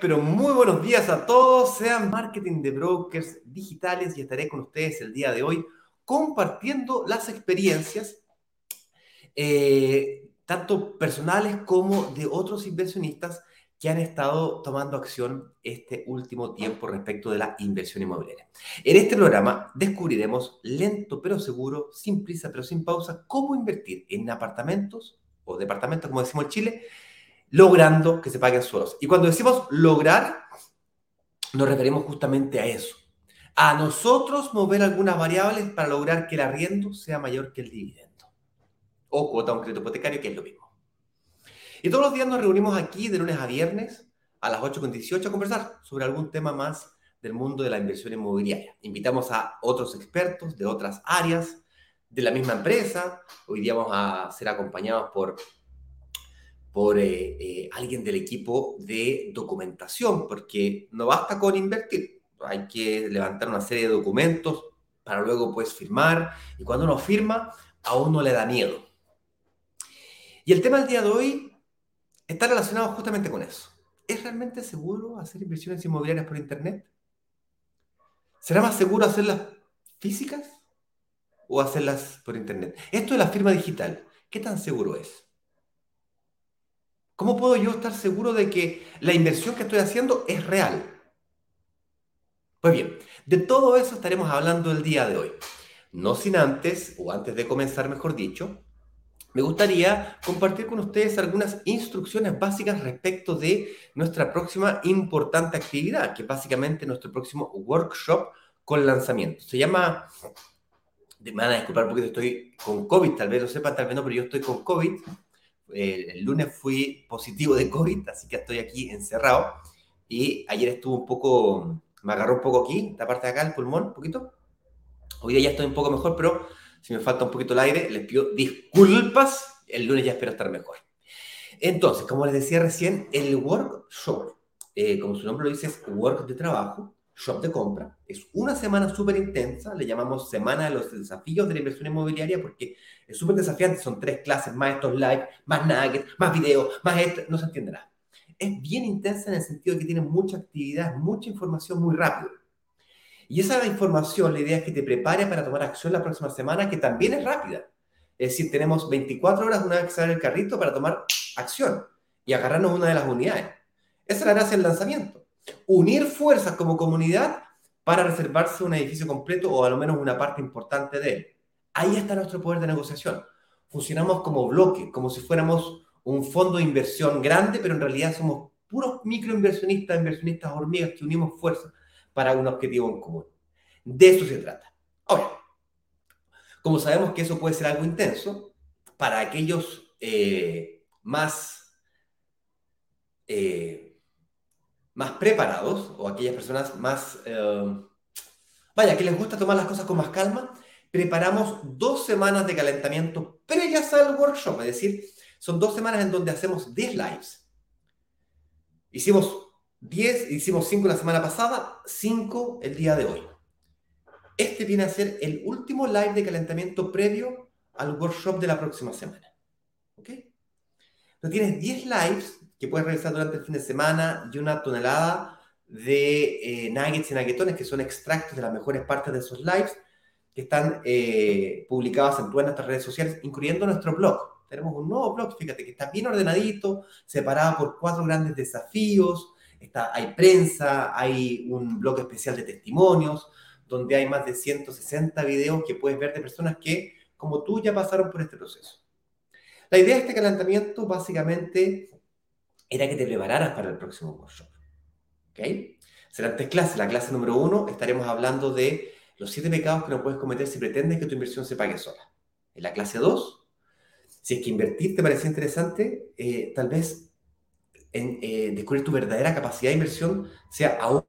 Pero muy buenos días a todos. Sean marketing de brokers digitales y estaré con ustedes el día de hoy compartiendo las experiencias, eh, tanto personales como de otros inversionistas que han estado tomando acción este último tiempo respecto de la inversión inmobiliaria. En este programa descubriremos lento pero seguro, sin prisa pero sin pausa, cómo invertir en apartamentos o departamentos, como decimos en Chile, logrando que se paguen suelos. Y cuando decimos lograr, nos referimos justamente a eso. A nosotros mover algunas variables para lograr que el arriendo sea mayor que el dividendo. O cuota un crédito hipotecario, que es lo mismo. Y todos los días nos reunimos aquí de lunes a viernes a las 8.18 a conversar sobre algún tema más del mundo de la inversión inmobiliaria. Invitamos a otros expertos de otras áreas de la misma empresa. Hoy día vamos a ser acompañados por por eh, eh, alguien del equipo de documentación, porque no basta con invertir, hay que levantar una serie de documentos para luego pues firmar, y cuando uno firma, a uno le da miedo. Y el tema del día de hoy está relacionado justamente con eso. ¿Es realmente seguro hacer inversiones inmobiliarias por Internet? ¿Será más seguro hacerlas físicas o hacerlas por Internet? Esto de la firma digital, ¿qué tan seguro es? ¿Cómo puedo yo estar seguro de que la inversión que estoy haciendo es real? Pues bien, de todo eso estaremos hablando el día de hoy. No sin antes, o antes de comenzar, mejor dicho, me gustaría compartir con ustedes algunas instrucciones básicas respecto de nuestra próxima importante actividad, que básicamente nuestro próximo workshop con lanzamiento. Se llama, me van a disculpar porque estoy con COVID, tal vez lo sepan, tal vez no, pero yo estoy con COVID el lunes fui positivo de COVID, así que estoy aquí encerrado. Y ayer estuve un poco, me agarró un poco aquí, esta parte de acá, el pulmón, un poquito. Hoy día ya estoy un poco mejor, pero si me falta un poquito el aire, les pido disculpas. El lunes ya espero estar mejor. Entonces, como les decía recién, el workshop, eh, como su nombre lo dice, es work de trabajo, shop de compra. Es una semana súper intensa, le llamamos Semana de los Desafíos de la Inversión Inmobiliaria porque es súper desafiante, son tres clases, más estos live, más nuggets, más videos, más esto, no se entenderá. Es bien intensa en el sentido de que tiene mucha actividad, mucha información muy rápido. Y esa información, la idea es que te prepare para tomar acción la próxima semana, que también es rápida. Es decir, tenemos 24 horas una vez que sale el carrito para tomar acción y agarrarnos una de las unidades. Esa es la gracia del lanzamiento. Unir fuerzas como comunidad para reservarse un edificio completo o a lo menos una parte importante de él. Ahí está nuestro poder de negociación. Funcionamos como bloque, como si fuéramos un fondo de inversión grande, pero en realidad somos puros microinversionistas, inversionistas hormigas que unimos fuerzas para un objetivo en común. De eso se trata. Ahora, como sabemos que eso puede ser algo intenso, para aquellos eh, más, eh, más preparados o aquellas personas más, eh, vaya, que les gusta tomar las cosas con más calma, preparamos dos semanas de calentamiento previas al workshop, es decir, son dos semanas en donde hacemos 10 lives. Hicimos 10, hicimos 5 la semana pasada, 5 el día de hoy. Este viene a ser el último live de calentamiento previo al workshop de la próxima semana. ¿Ok? Entonces tienes 10 lives que puedes realizar durante el fin de semana y una tonelada de eh, nuggets y nuggetones que son extractos de las mejores partes de esos lives que están eh, publicadas en todas nuestras redes sociales, incluyendo nuestro blog. Tenemos un nuevo blog, fíjate, que está bien ordenadito, separado por cuatro grandes desafíos. Está, hay prensa, hay un blog especial de testimonios, donde hay más de 160 videos que puedes ver de personas que, como tú, ya pasaron por este proceso. La idea de este calentamiento básicamente era que te prepararas para el próximo workshop. ¿Ok? Serán tres clases. La clase número uno estaremos hablando de los siete pecados que no puedes cometer si pretendes que tu inversión se pague sola. En la clase 2, si es que invertir te parece interesante, eh, tal vez eh, descubrir tu verdadera capacidad de inversión sea aún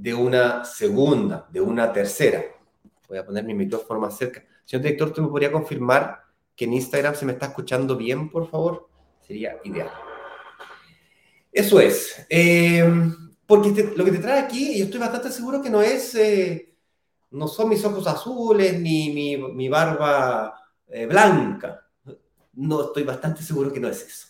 de una segunda, de una tercera. Voy a poner mi micrófono más cerca. Señor director, ¿tú me podría confirmar que en Instagram se me está escuchando bien, por favor? Sería ideal. Eso es. Eh, porque lo que te trae aquí, y estoy bastante seguro que no es, eh, no son mis ojos azules ni mi, barba eh, blanca. No, estoy bastante seguro que no es eso.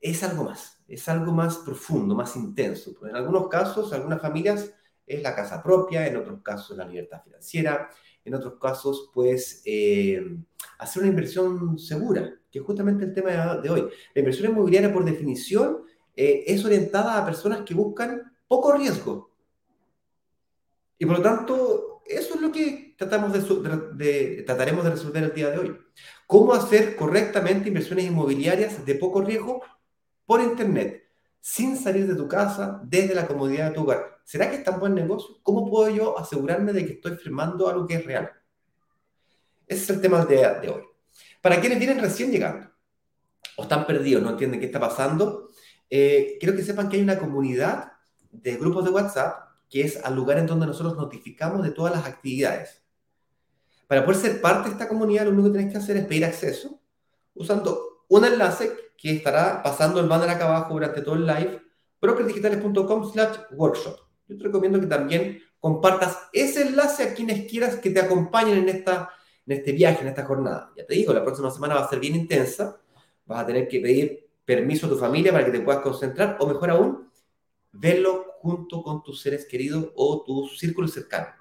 Es algo más, es algo más profundo, más intenso. En algunos casos, algunas familias es la casa propia, en otros casos la libertad financiera, en otros casos, pues, hacer una inversión segura, que es justamente el tema de hoy. La inversión inmobiliaria, por definición, eh, es orientada a personas que buscan poco riesgo. Y por lo tanto, eso es lo que tratamos de, trataremos de resolver el día de hoy. ¿Cómo hacer correctamente inversiones inmobiliarias de poco riesgo por Internet, sin salir de tu casa, desde la comodidad de tu hogar? ¿Será que es tan buen negocio? ¿Cómo puedo yo asegurarme de que estoy firmando algo que es real? Ese es el tema de, hoy. Para quienes vienen recién llegando o están perdidos, no entienden qué está pasando, eh, quiero que sepan que hay una comunidad de grupos de WhatsApp que es al lugar en donde nosotros notificamos de todas las actividades. Para poder ser parte de esta comunidad, lo único que tienes que hacer es pedir acceso usando un enlace que estará pasando el banner acá abajo durante todo el live, brokerdigitales.com slash workshop. Yo te recomiendo que también compartas ese enlace a quienes quieras que te acompañen en, esta, en este viaje, en esta jornada. Ya te digo, la próxima semana va a ser bien intensa. Vas a tener que pedir permiso a tu familia para que te puedas concentrar, o mejor aún, verlo junto con tus seres queridos o tu círculo cercano,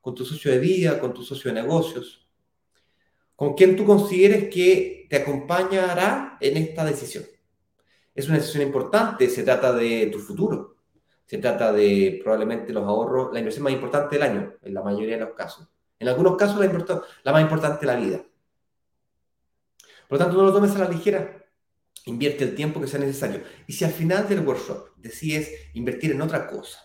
con tu socio de vida, con tu socio de negocios, con quien tú consideres que te acompañará en esta decisión. Es una decisión importante, se trata de tu futuro, se trata de probablemente los ahorros, la inversión más importante del año, en la mayoría de los casos. En algunos casos la, más importante de la vida. Por lo tanto, no lo tomes a la ligera, invierte el tiempo que sea necesario. Y si al final del workshop decides invertir en otra cosa,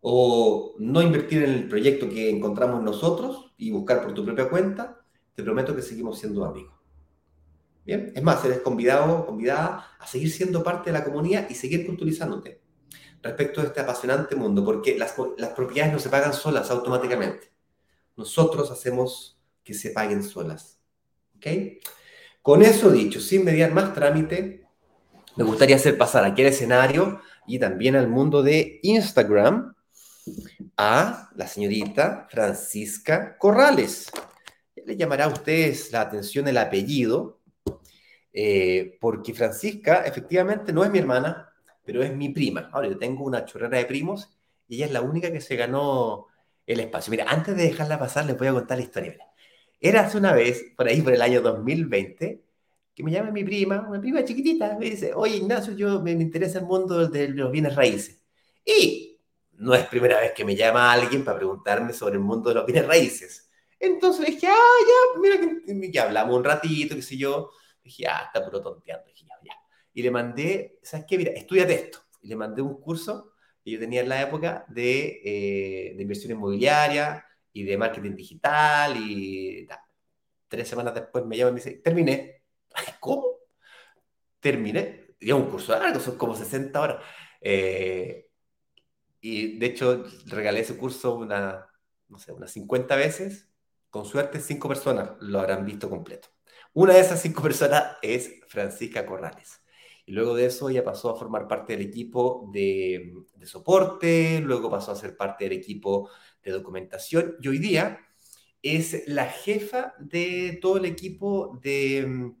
o no invertir en el proyecto que encontramos nosotros y buscar por tu propia cuenta, te prometo que seguimos siendo amigos. Bien, es más, eres convidado, convidada a seguir siendo parte de la comunidad y seguir culturizándote respecto a este apasionante mundo, porque las, las propiedades no se pagan solas automáticamente. Nosotros hacemos que se paguen solas. ¿Ok? Con eso dicho, sin mediar más trámite, me gustaría hacer pasar aquí al escenario y también al mundo de Instagram a la señorita Francisca Corrales. Le llamará a ustedes la atención el apellido, eh, porque Francisca efectivamente no es mi hermana, pero es mi prima. Ahora yo tengo una chorrera de primos y ella es la única que se ganó el espacio. Mira, antes de dejarla pasar, les voy a contar la historia. Era hace una vez, por ahí por el año 2020, que me llama mi prima, una prima chiquitita, me dice, oye Ignacio, yo me, interesa el mundo de los bienes raíces. Y no es primera vez que me llama alguien para preguntarme sobre el mundo de los bienes raíces. Entonces dije, ah, ya, mira, que hablamos un ratito, qué sé yo. dije, ah, está puro tonteando. Dije. Y le mandé, ¿sabes qué? Mira, estudiate esto. Y le mandé un curso que yo tenía en la época de, eh, de inversión inmobiliaria, y de marketing digital y Tres semanas después me llama y me dice, terminé. ¿Cómo? Terminé. Y un curso largo, son como 60 horas. Eh, y de hecho, regalé ese curso una, no sé, unas 50 veces. Con suerte, cinco personas lo habrán visto completo. Una de esas cinco personas es Francisca Corrales. Y luego de eso ella pasó a formar parte del equipo de, soporte, luego pasó a ser parte del equipo de documentación y hoy día es la jefa de todo el equipo de,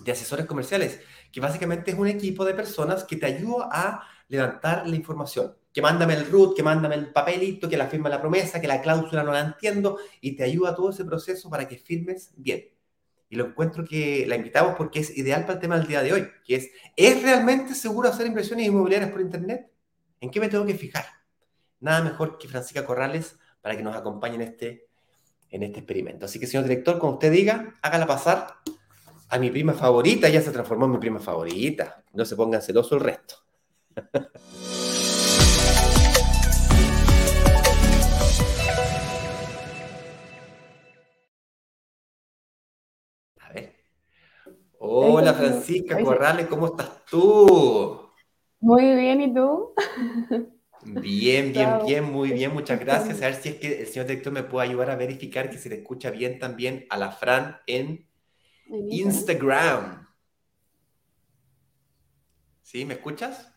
de asesores comerciales, que básicamente es un equipo de personas que te ayuda a levantar la información. Que mándame el root, que mándame el papelito, que la firma la promesa, que la cláusula no la entiendo, y te ayuda todo ese proceso para que firmes bien. Y lo encuentro que la invitamos porque es ideal para el tema del día de hoy, que es, ¿es realmente seguro hacer inversiones inmobiliarias por Internet? ¿En qué me tengo que fijar? nada mejor que Francisca Corrales para que nos acompañe en este, en este experimento. Así que, señor director, como usted diga, hágala pasar a mi prima favorita, ya se transformó en mi prima favorita. No se pongan celoso el resto. Hola Francisca Corrales, ¿cómo estás tú? Muy bien, ¿y tú? Bien, bien, bien, muy bien, muchas gracias. A ver si es que el señor director me puede ayudar a verificar que se le escucha bien también a la Fran en Instagram. ¿Sí? ¿Me escuchas?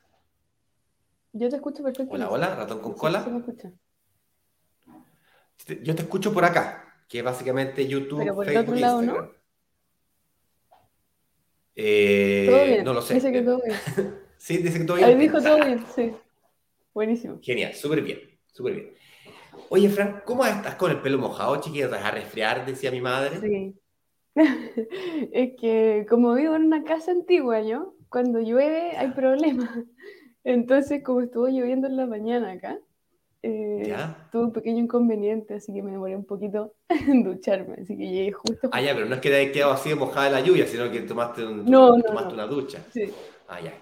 Yo te escucho perfectamente. Hola, hola, ratón con cola. me escucha. Yo te escucho por acá, que es básicamente YouTube, Pero por el otro lado, ¿no? Eh, todo bien. No lo sé. Dice que todo bien. sí, dice que todo bien. Ahí dijo todo bien, sí. Buenísimo. Genial, súper bien, súper bien. Oye, Fran, ¿cómo estás con el pelo mojado, chiquilla? ¿Te vas a resfriar? Decía mi madre. Sí. es que como vivo en una casa antigua, yo, cuando llueve hay problemas. Entonces, como estuvo lloviendo en la mañana acá, eh, tuve un pequeño inconveniente, así que me demoré un poquito en ducharme, así que llegué justo. Ah, ya, pero no es que te hayas quedado así mojada de la lluvia, sino que tomaste, un, tomaste una ducha. Sí. Ah, ya.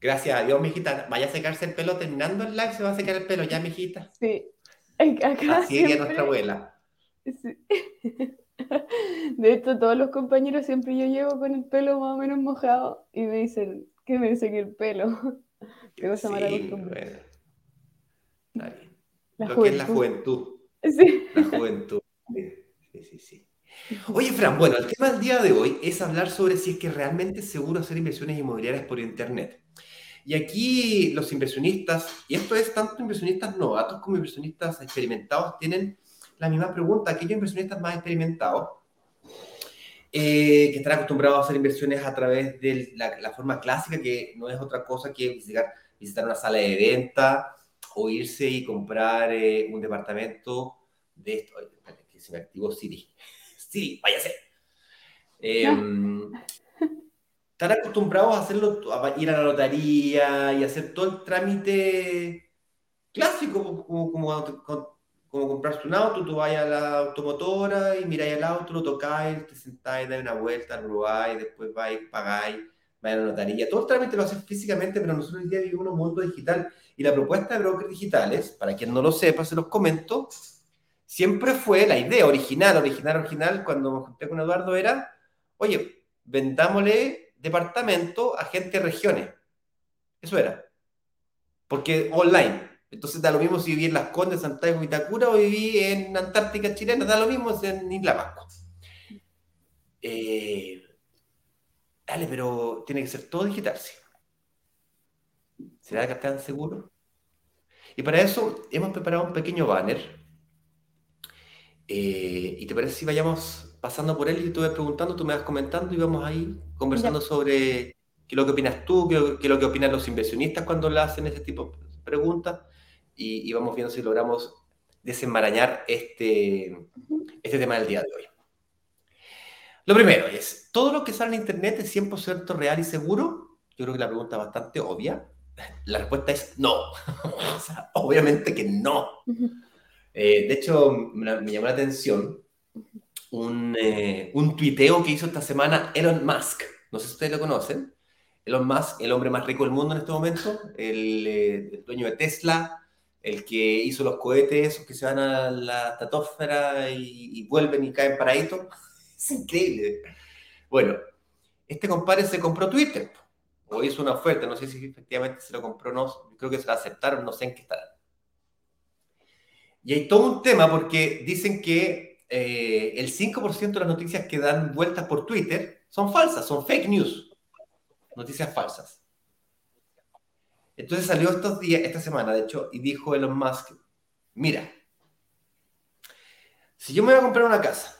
Gracias a Dios, mijita. Vaya a secarse el pelo terminando el live, se va a secar el pelo ya, mijita. Sí. Acá Así siempre... nuestra abuela. Sí. De hecho, todos los compañeros siempre yo llego con el pelo más o menos mojado y me dicen que me seque el pelo. Qué cosa sí, bueno. La Lo que es la juventud. Sí. La juventud. Sí, sí, sí. Oye, Fran, bueno, el tema del día de hoy es hablar sobre si es que realmente es seguro hacer inversiones inmobiliarias por Internet. Y aquí los inversionistas, y esto es tanto inversionistas novatos como inversionistas experimentados, tienen la misma pregunta. Aquellos inversionistas más experimentados, eh, que están acostumbrados a hacer inversiones a través de la, forma clásica, que no es otra cosa que visitar, visitar una sala de venta o irse y comprar eh, un departamento de esto. Que se me activó Siri sí, váyase. Eh, están acostumbrados a hacerlo, a ir a la notaría y hacer todo el trámite clásico, como, como, como, comprarse un auto, tú vas a la automotora y miráis el auto, lo tocáis, te sentáis, dais una vuelta, lo probáis, después vais, pagáis, vais a la notaría. Todo el trámite lo haces físicamente, pero nosotros hoy día vivimos en un mundo digital. Y la propuesta de brokers digitales, para quien no lo sepa, se los comento, siempre fue la idea original, original, original, cuando me junté con Eduardo, era, oye, vendámosle departamento a gente de regiones. Eso era. Porque online. Entonces da lo mismo si viví en Las Condes, Santiago, Itacura o viví en Antártica chilena, da lo mismo en Isla Pascua. Eh, dale, pero tiene que ser todo digital, ¿Será que están seguros? Y para eso hemos preparado un pequeño banner eh, ¿Y te parece si vayamos pasando por él y tú vas preguntando, tú me vas comentando y vamos ahí conversando sobre qué es lo que opinas tú, qué, es lo que opinan los inversionistas cuando le hacen ese tipo de preguntas y, vamos viendo si logramos desenmarañar este, este tema del día de hoy. Lo primero es, ¿todo lo que sale en Internet es 100% real y seguro? Yo creo que la pregunta es bastante obvia. La respuesta es no. obviamente que no. Eh, de hecho, me, llamó la atención un, eh, un tuiteo que hizo esta semana Elon Musk. No sé si ustedes lo conocen. Elon Musk, el hombre más rico del mundo en este momento, el, eh, dueño de Tesla, el que hizo los cohetes que se van a la estratosfera y, vuelven y caen paraditos. Es increíble. Bueno, este compadre se compró Twitter o hizo una oferta, no sé si efectivamente se lo compró o no, creo que se lo aceptaron, no sé en qué está. Y hay todo un tema porque dicen que eh, el 5% de las noticias que dan vueltas por Twitter son falsas, son fake news, noticias falsas. Entonces salió estos días, esta semana, de hecho, y dijo Elon Musk, mira, si yo me voy a comprar una casa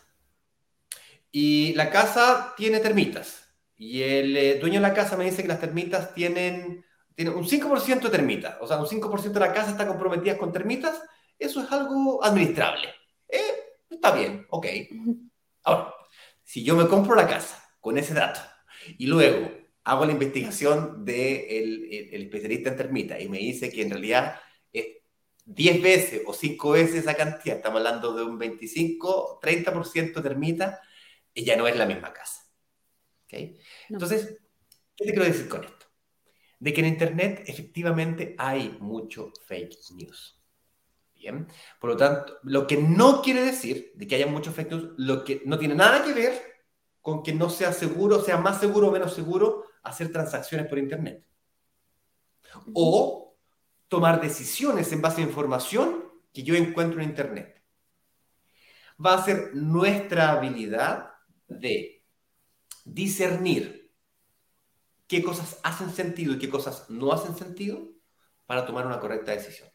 y la casa tiene termitas y el eh, dueño de la casa me dice que las termitas tienen, tienen un 5% de termitas, o sea, un 5% de la casa está comprometida con termitas, eso es algo administrable. Eh, está bien, ok. Ahora, si yo me compro la casa con ese dato y luego hago la investigación del de el, especialista en termita y me dice que en realidad es 10 veces o 5 veces esa cantidad, estamos hablando de un 25, 30% termita, y ya no es la misma casa. ¿Okay? Entonces, ¿qué te quiero decir con esto? De que en Internet efectivamente hay mucho fake news. Por lo tanto, lo que no quiere decir de que haya muchos fake news, lo que no tiene nada que ver con que no sea seguro, sea más seguro o menos seguro hacer transacciones por Internet. O tomar decisiones en base a información que yo encuentro en Internet. Va a ser nuestra habilidad de discernir qué cosas hacen sentido y qué cosas no hacen sentido para tomar una correcta decisión.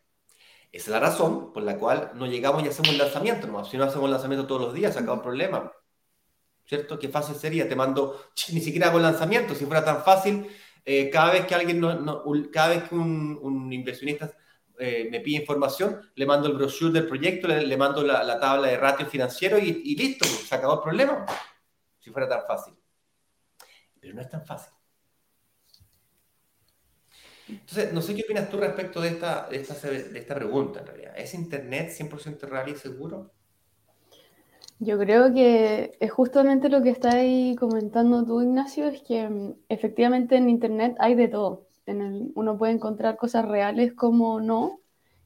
Esa es la razón por la cual no llegamos y hacemos el lanzamiento. ¿no? Si no hacemos el lanzamiento todos los días, acaba un problema. ¿Cierto? Qué fácil sería. Te mando, ni siquiera hago el lanzamiento. Si fuera tan fácil, eh, cada vez que alguien, no, cada vez que un, inversionista eh, me pide información, le mando el brochure del proyecto, le, mando la, tabla de ratio financiero y, listo, pues, se acabó el problema. Si fuera tan fácil. Pero no es tan fácil. Entonces, no sé qué opinas tú respecto de esta, de esta, pregunta en realidad. ¿Es Internet 100% real y seguro? Yo creo que es justamente lo que está ahí comentando tú, Ignacio, es que mm, efectivamente en Internet hay de todo. En uno puede encontrar cosas reales como no,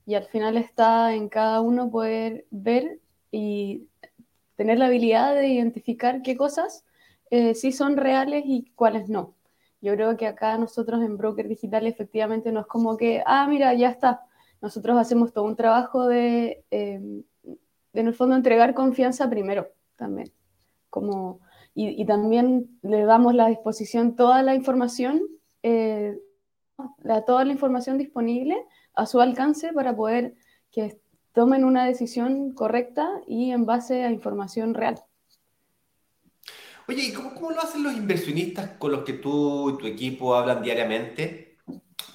y al final está en cada uno poder ver y tener la habilidad de identificar qué cosas eh, sí son reales y cuáles no. Yo creo que acá nosotros en Broker Digital efectivamente no es como que, ah, mira, ya está. Nosotros hacemos todo un trabajo de, eh, en el fondo, entregar confianza primero también. Como, y, también le damos la disposición toda la información, eh, toda la información disponible a su alcance para poder que tomen una decisión correcta y en base a información real. Oye, ¿y cómo, lo hacen los inversionistas con los que tú y tu equipo hablan diariamente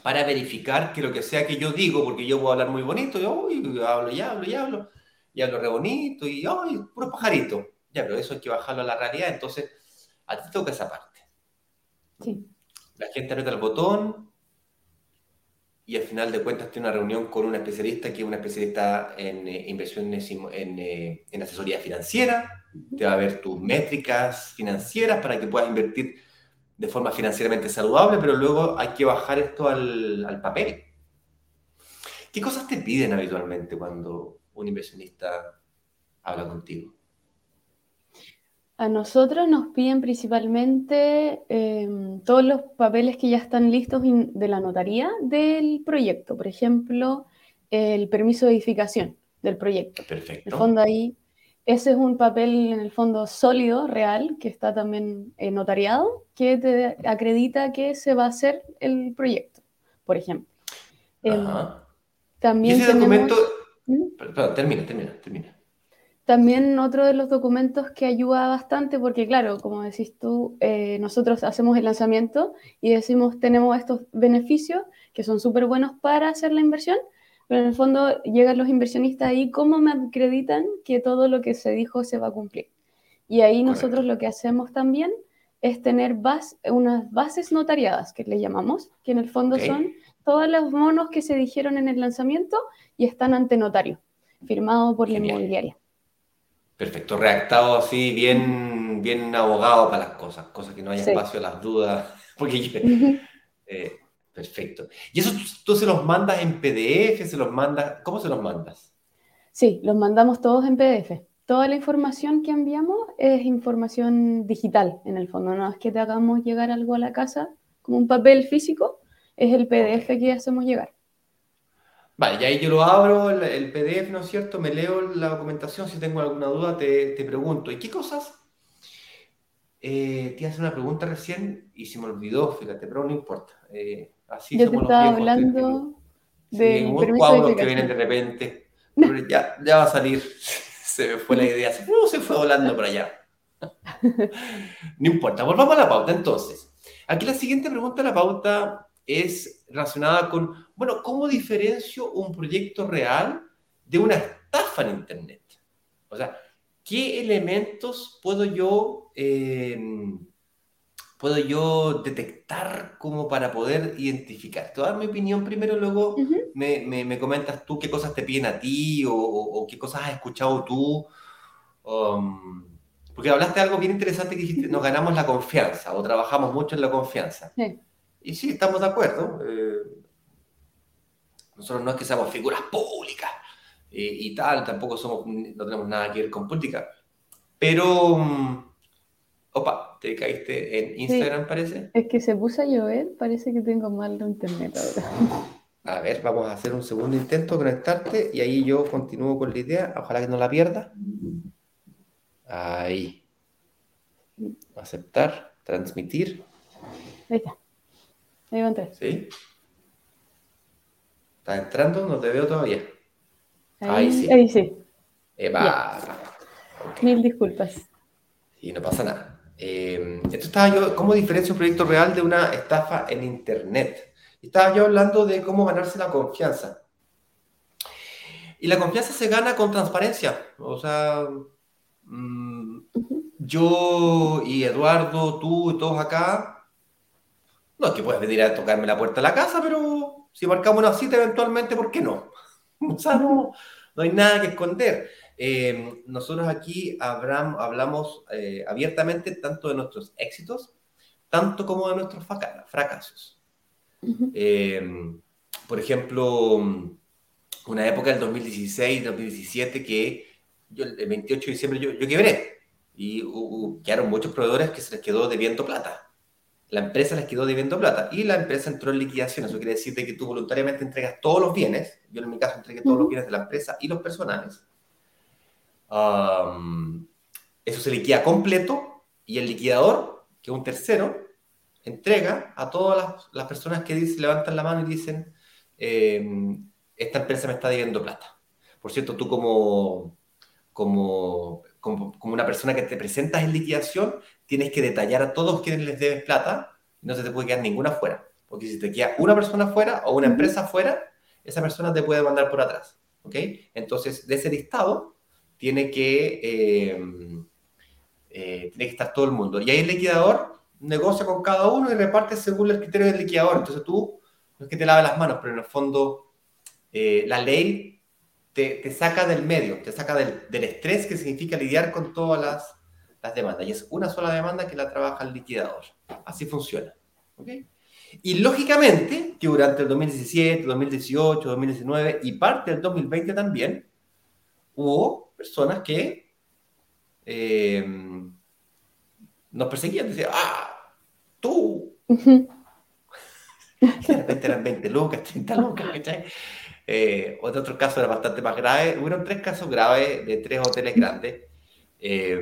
para verificar que lo que sea que yo digo, porque yo puedo hablar muy bonito, y hablo y hablo y hablo, y hablo re bonito, y ¡ay! puro pajarito. Ya, pero eso hay que bajarlo a la realidad, entonces a ti toca esa parte. Sí. La gente aprieta el botón y al final de cuentas tiene una reunión con un especialista que es una especialista en eh, inversiones en, eh, en asesoría financiera te va a ver tus métricas financieras para que puedas invertir de forma financieramente saludable, pero luego hay que bajar esto al, papel. ¿Qué cosas te piden habitualmente cuando un inversionista habla contigo? A nosotros nos piden principalmente em, todos los papeles que ya están listos de la notaría del proyecto. Por ejemplo, el permiso de edificación del proyecto. Perfecto. En el fondo ahí ese es un papel en el fondo sólido, real, que está también eh, notariado, que te acredita que se va a hacer el proyecto, por ejemplo. Em, también ese documento... ¿Mm? Perdón, termina, termina, termina. También otro de los documentos que ayuda bastante, porque claro, como decís tú, eh, nosotros hacemos el lanzamiento y decimos tenemos estos beneficios que son súper buenos para hacer la inversión, pero en el fondo llegan los inversionistas ahí, ¿cómo me acreditan que todo lo que se dijo se va a cumplir? Y ahí nosotros lo que hacemos también es tener unas bases notariadas, que le llamamos, que en el fondo son todos los monos que se dijeron en el lanzamiento y están ante notario, firmado por la inmobiliaria. Perfecto, redactado así, bien, bien abogado para las cosas, cosas que no haya espacio a las dudas, porque Perfecto. ¿Y eso tú, se los mandas en PDF? ¿Se los mandas? ¿Cómo se los mandas? Sí, los mandamos todos en PDF. Toda la información que enviamos es información digital, en el fondo. No es que te hagamos llegar algo a la casa como un papel físico, es el PDF que hacemos llegar. Vale, y ahí yo lo abro, el, PDF, ¿no es cierto? Me leo la documentación, si tengo alguna duda te, te pregunto. ¿Y qué cosas? Eh, te hice una pregunta recién y se me olvidó, fíjate, pero no importa. Eh, Así Yo te estaba hablando de sí, permiso que vienen de repente. ya, ya va a salir. Se me fue la idea. Se fue, se fue volando por allá. no importa. Volvamos a la pauta entonces. Aquí la siguiente pregunta de la pauta es relacionada con, bueno, ¿cómo diferencio un proyecto real de una estafa en Internet? O sea, ¿qué elementos puedo yo eh, puedo yo detectar como para poder identificar? Te voy a dar mi opinión primero, luego me, me, comentas tú qué cosas te piden a ti o, qué cosas has escuchado tú. Um, porque hablaste de algo bien interesante que dijiste, nos ganamos la confianza o trabajamos mucho en la confianza. Y sí, estamos de acuerdo. Eh, nosotros no es que seamos figuras públicas y, tal, tampoco somos, no tenemos nada que ver con política. Pero... Um, Opa, te caíste en Instagram, parece. Es que se puso a llover, parece que tengo mal de internet ahora. A ver, vamos a hacer un segundo intento conectarte y ahí yo continúo con la idea. Ojalá que no la pierda. Ahí. Aceptar, transmitir. Ahí está. Ahí. ¿Sí? ¿Estás entrando? No te veo todavía. Ahí, sí. Ahí sí. Eva. Mil disculpas. Y no pasa nada. Eh, esto estaba yo, ¿cómo diferencia un proyecto real de una estafa en Internet? Estaba yo hablando de cómo ganarse la confianza. Y la confianza se gana con transparencia. O sea, mm, yo y Eduardo, tú y todos acá, no es que puedas venir a tocarme la puerta de la casa, pero si marcamos una cita eventualmente, ¿por qué no? O sea, no, no hay nada que esconder. Eh, nosotros aquí hablamos eh, abiertamente tanto de nuestros éxitos, tanto como de nuestros fracasos. Eh, por ejemplo, una época del 2016, 2017, que yo, el 28 de diciembre yo, yo quebré y quedaron muchos proveedores que se les quedó debiendo plata. La empresa les quedó debiendo plata y la empresa entró en liquidación. Eso quiere decir que tú voluntariamente entregas todos los bienes. Yo en mi caso entregué todos los bienes de la empresa y los personales eso se liquida completo y el liquidador, que es un tercero, entrega a todas las, personas que levantan la mano y dicen, em, esta empresa me está debiendo plata. Por cierto, tú como, como, como, una persona que te presentas en liquidación, tienes que detallar a todos quienes les debes plata y no se te puede quedar ninguna fuera. Porque si te queda una persona fuera o una empresa fuera, esa persona te puede mandar por atrás. ¿Ok? Entonces, de ese listado, tiene que, eh, eh, tiene que estar todo el mundo. Y ahí el liquidador negocia con cada uno y reparte según el criterio del liquidador. Entonces tú no es que te laves las manos, pero en el fondo eh, la ley te, te, saca del medio, te saca del, del, estrés que significa lidiar con todas las, las, demandas. Y es una sola demanda que la trabaja el liquidador. Así funciona. Y lógicamente que durante el 2017, 2018, 2019 y parte del 2020 también hubo personas que eh, nos perseguían, decían, ah, tú. de repente eran 20 lucas, 30 lucas, eh, otro caso era bastante más grave. Hubieron tres casos graves de tres hoteles grandes. Eh,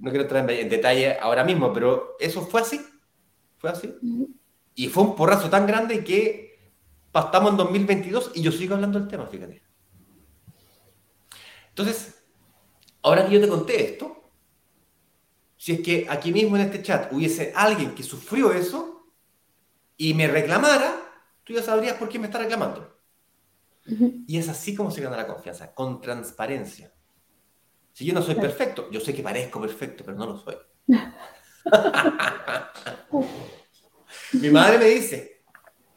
no quiero entrar en detalle ahora mismo, pero eso fue así. Fue así. Y fue un porrazo tan grande que estamos en 2022 y yo sigo hablando del tema, fíjate. Entonces, ahora que yo te conté esto, si es que aquí mismo en este chat hubiese alguien que sufrió eso y me reclamara, tú ya sabrías por qué me está reclamando. Y es así como se gana la confianza, con transparencia. Si yo no soy perfecto, yo sé que parezco perfecto, pero no lo soy. Mi madre me dice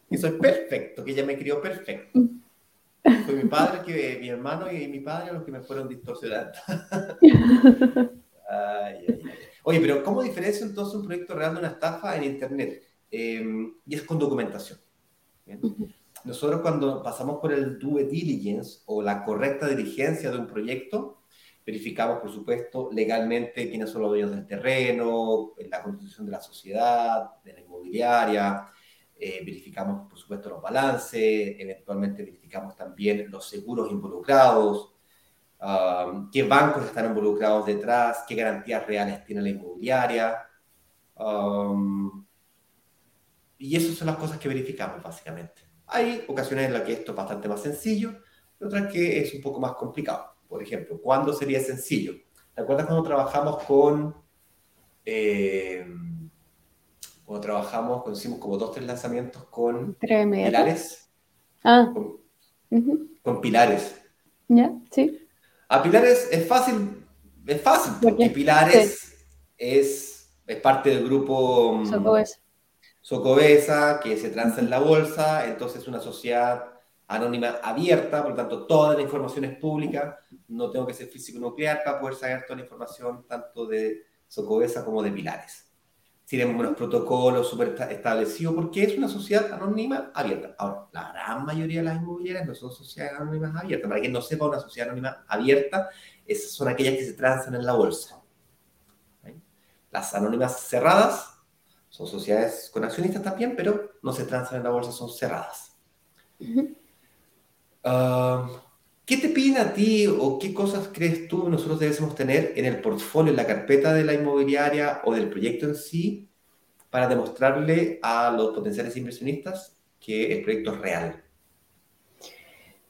que soy perfecto, que ella me crió perfecto. Fue mi padre, que, mi hermano y mi padre los que me fueron distorsionando. Oye, pero ¿cómo diferencia entonces un proyecto real de una estafa en Internet? Em, y es con documentación. Nosotros cuando pasamos por el due diligence o la correcta diligencia de un proyecto, verificamos, por supuesto, legalmente quiénes son los dueños del terreno, la constitución de la sociedad, de la inmobiliaria, eh, verificamos, por supuesto, los balances, eventualmente verificamos también los seguros involucrados, um, qué bancos están involucrados detrás, qué garantías reales tiene la inmobiliaria. Um, y esas son las cosas que verificamos, básicamente. Hay ocasiones en las que esto es bastante más sencillo y otras que es un poco más complicado. Por ejemplo, ¿cuándo sería sencillo? ¿Te acuerdas cuando trabajamos con... Eh, cuando trabajamos, cuando hicimos como dos, tres lanzamientos con pilares. Ah. Con, pilares. Ya, sí. A pilares es fácil, es fácil, porque pilares es, es parte del grupo mm, Socobesa. Socobesa, que se transa en la bolsa, entonces es una sociedad anónima abierta, por lo tanto toda la información es pública, no tengo que ser físico nuclear para poder saber toda la información tanto de Socobesa como de Pilares tenemos unos protocolos súper establecidos, porque es una sociedad anónima abierta. Ahora, la gran mayoría de las inmobiliarias no son sociedades anónimas abiertas. Para quien no sepa, una sociedad anónima abierta, esas son aquellas que se transan en la bolsa. Las anónimas cerradas Son sociedades con accionistas también, pero no se transan en la bolsa, son cerradas. ¿Qué te piden a ti o qué cosas crees tú nosotros debemos tener en el portfolio, en la carpeta de la inmobiliaria o del proyecto en sí para demostrarle a los potenciales inversionistas que el proyecto es real?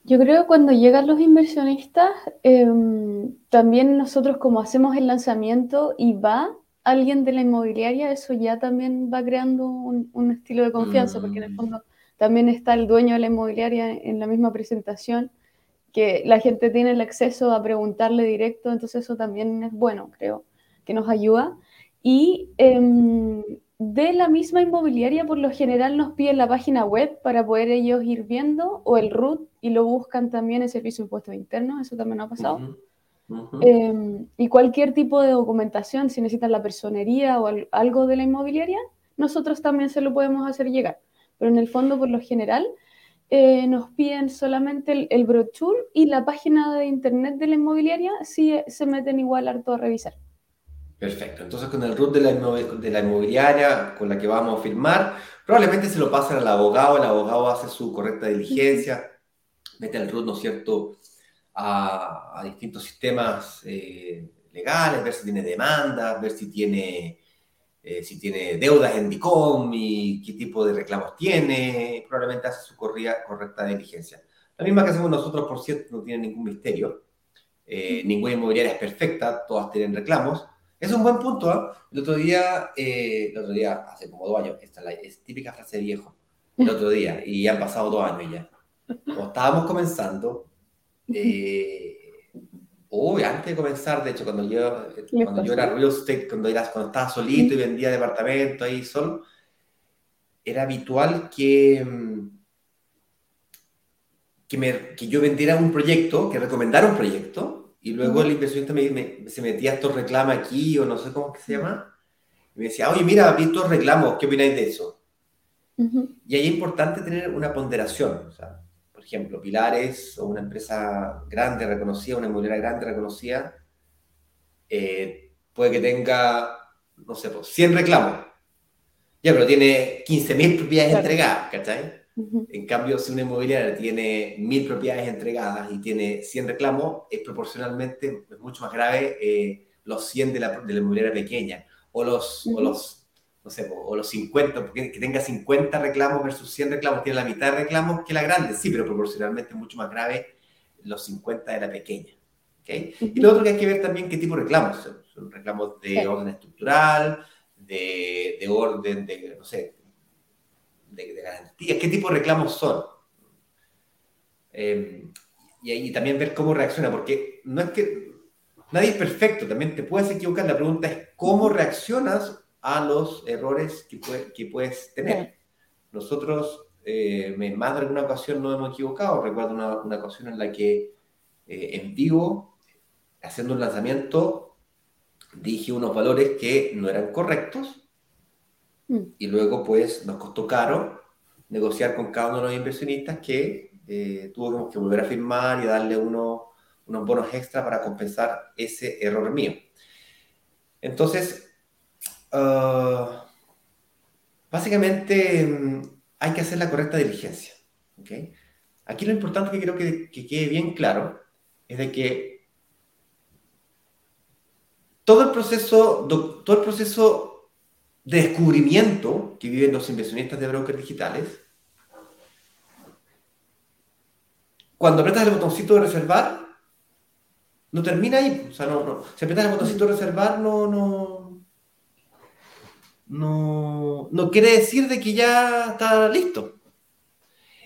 Yo creo que cuando llegan los inversionistas, em, también nosotros como hacemos el lanzamiento y va alguien de la inmobiliaria, eso ya también va creando un, estilo de confianza, porque en el mm. fondo también está el dueño de la inmobiliaria en la misma presentación, que la gente tiene el acceso a preguntarle directo, entonces eso también es bueno, creo, que nos ayuda. Y em, de la misma inmobiliaria, por lo general nos piden la página web para poder ellos ir viendo, o el RUT, y lo buscan también en servicio de impuestos internos, eso también ha pasado. Em, y cualquier tipo de documentación, si necesitan la personería o algo de la inmobiliaria, nosotros también se lo podemos hacer llegar. Pero en el fondo, por lo general, eh, nos piden solamente el, brochure y la página de internet de la inmobiliaria si se meten igual harto a revisar. Perfecto. Entonces, con el root de la, inmobiliaria con la que vamos a firmar, probablemente se lo pasen al abogado, el abogado hace su correcta diligencia, mete el root, ¿no es cierto?, a, distintos sistemas eh, legales, ver si tiene demandas, ver si tiene, eh, si tiene deudas en DICOM y qué tipo de reclamos tiene, probablemente hace su correcta diligencia. La misma que hacemos nosotros, por cierto, no tiene ningún misterio. Eh, ninguna inmobiliaria es perfecta, todas tienen reclamos es un buen punto, ¿eh? El otro día, eh, el otro día, hace como dos años, esta es típica frase de viejo, el otro día, y ya han pasado dos años ya. Como estábamos comenzando, eh, uy, antes de comenzar, de hecho, cuando yo, cuando yo era real estate, cuando, cuando estaba solito y vendía departamento ahí solo, era habitual que, que, me, que yo vendiera un proyecto, que recomendara un proyecto, y luego el inversionista me, se metía estos reclamos aquí, o no sé cómo que se llama, y me decía, oye, mira, vi estos reclamos, ¿qué opináis de eso? Y ahí es importante tener una ponderación. O sea, ejemplo, Pilares o una empresa grande, reconocida, una inmobiliaria grande, reconocida, eh, puede que tenga, no sé, 100 pues, reclamos. Ya, pero tiene 15.000 propiedades entregadas, ¿cachai? En cambio, si una inmobiliaria tiene mil propiedades entregadas y tiene 100 reclamos, es proporcionalmente es mucho más grave eh, los 100 de la, de la, inmobiliaria pequeña o los, o los, no sé, o los 50, porque que tenga 50 reclamos versus 100 reclamos, tiene la mitad de reclamos que la grande, sí, pero proporcionalmente es mucho más grave los 50 de la pequeña. ¿okay? Y lo otro que hay que ver también qué tipo de reclamos. Son, reclamos de orden estructural, de, de orden de, no sé, de, garantías, qué tipo de reclamos son. Eh, y, también ver cómo reacciona, porque no es que nadie es perfecto, también te puedes equivocar. La pregunta es cómo reaccionas a los errores que, que puedes tener. Nosotros, eh, en más de alguna ocasión nos hemos equivocado. Recuerdo una, una ocasión en la que eh, en vivo, haciendo un lanzamiento, dije unos valores que no eran correctos Mm. Y luego, pues, nos costó caro negociar con cada uno de los inversionistas que eh, tuvimos que volver a firmar y darle unos bonos extra para compensar ese error mío. Entonces, ah, básicamente mm, hay que hacer la correcta diligencia. Aquí lo importante que creo que, que quede bien claro es de que todo el proceso, todo el proceso descubrimiento que viven los inversionistas de brokers digitales, cuando apretas el botoncito de reservar, no termina ahí. O sea, no. Si apretas el botoncito de reservar, no, no, no, no quiere decir de que ya está listo.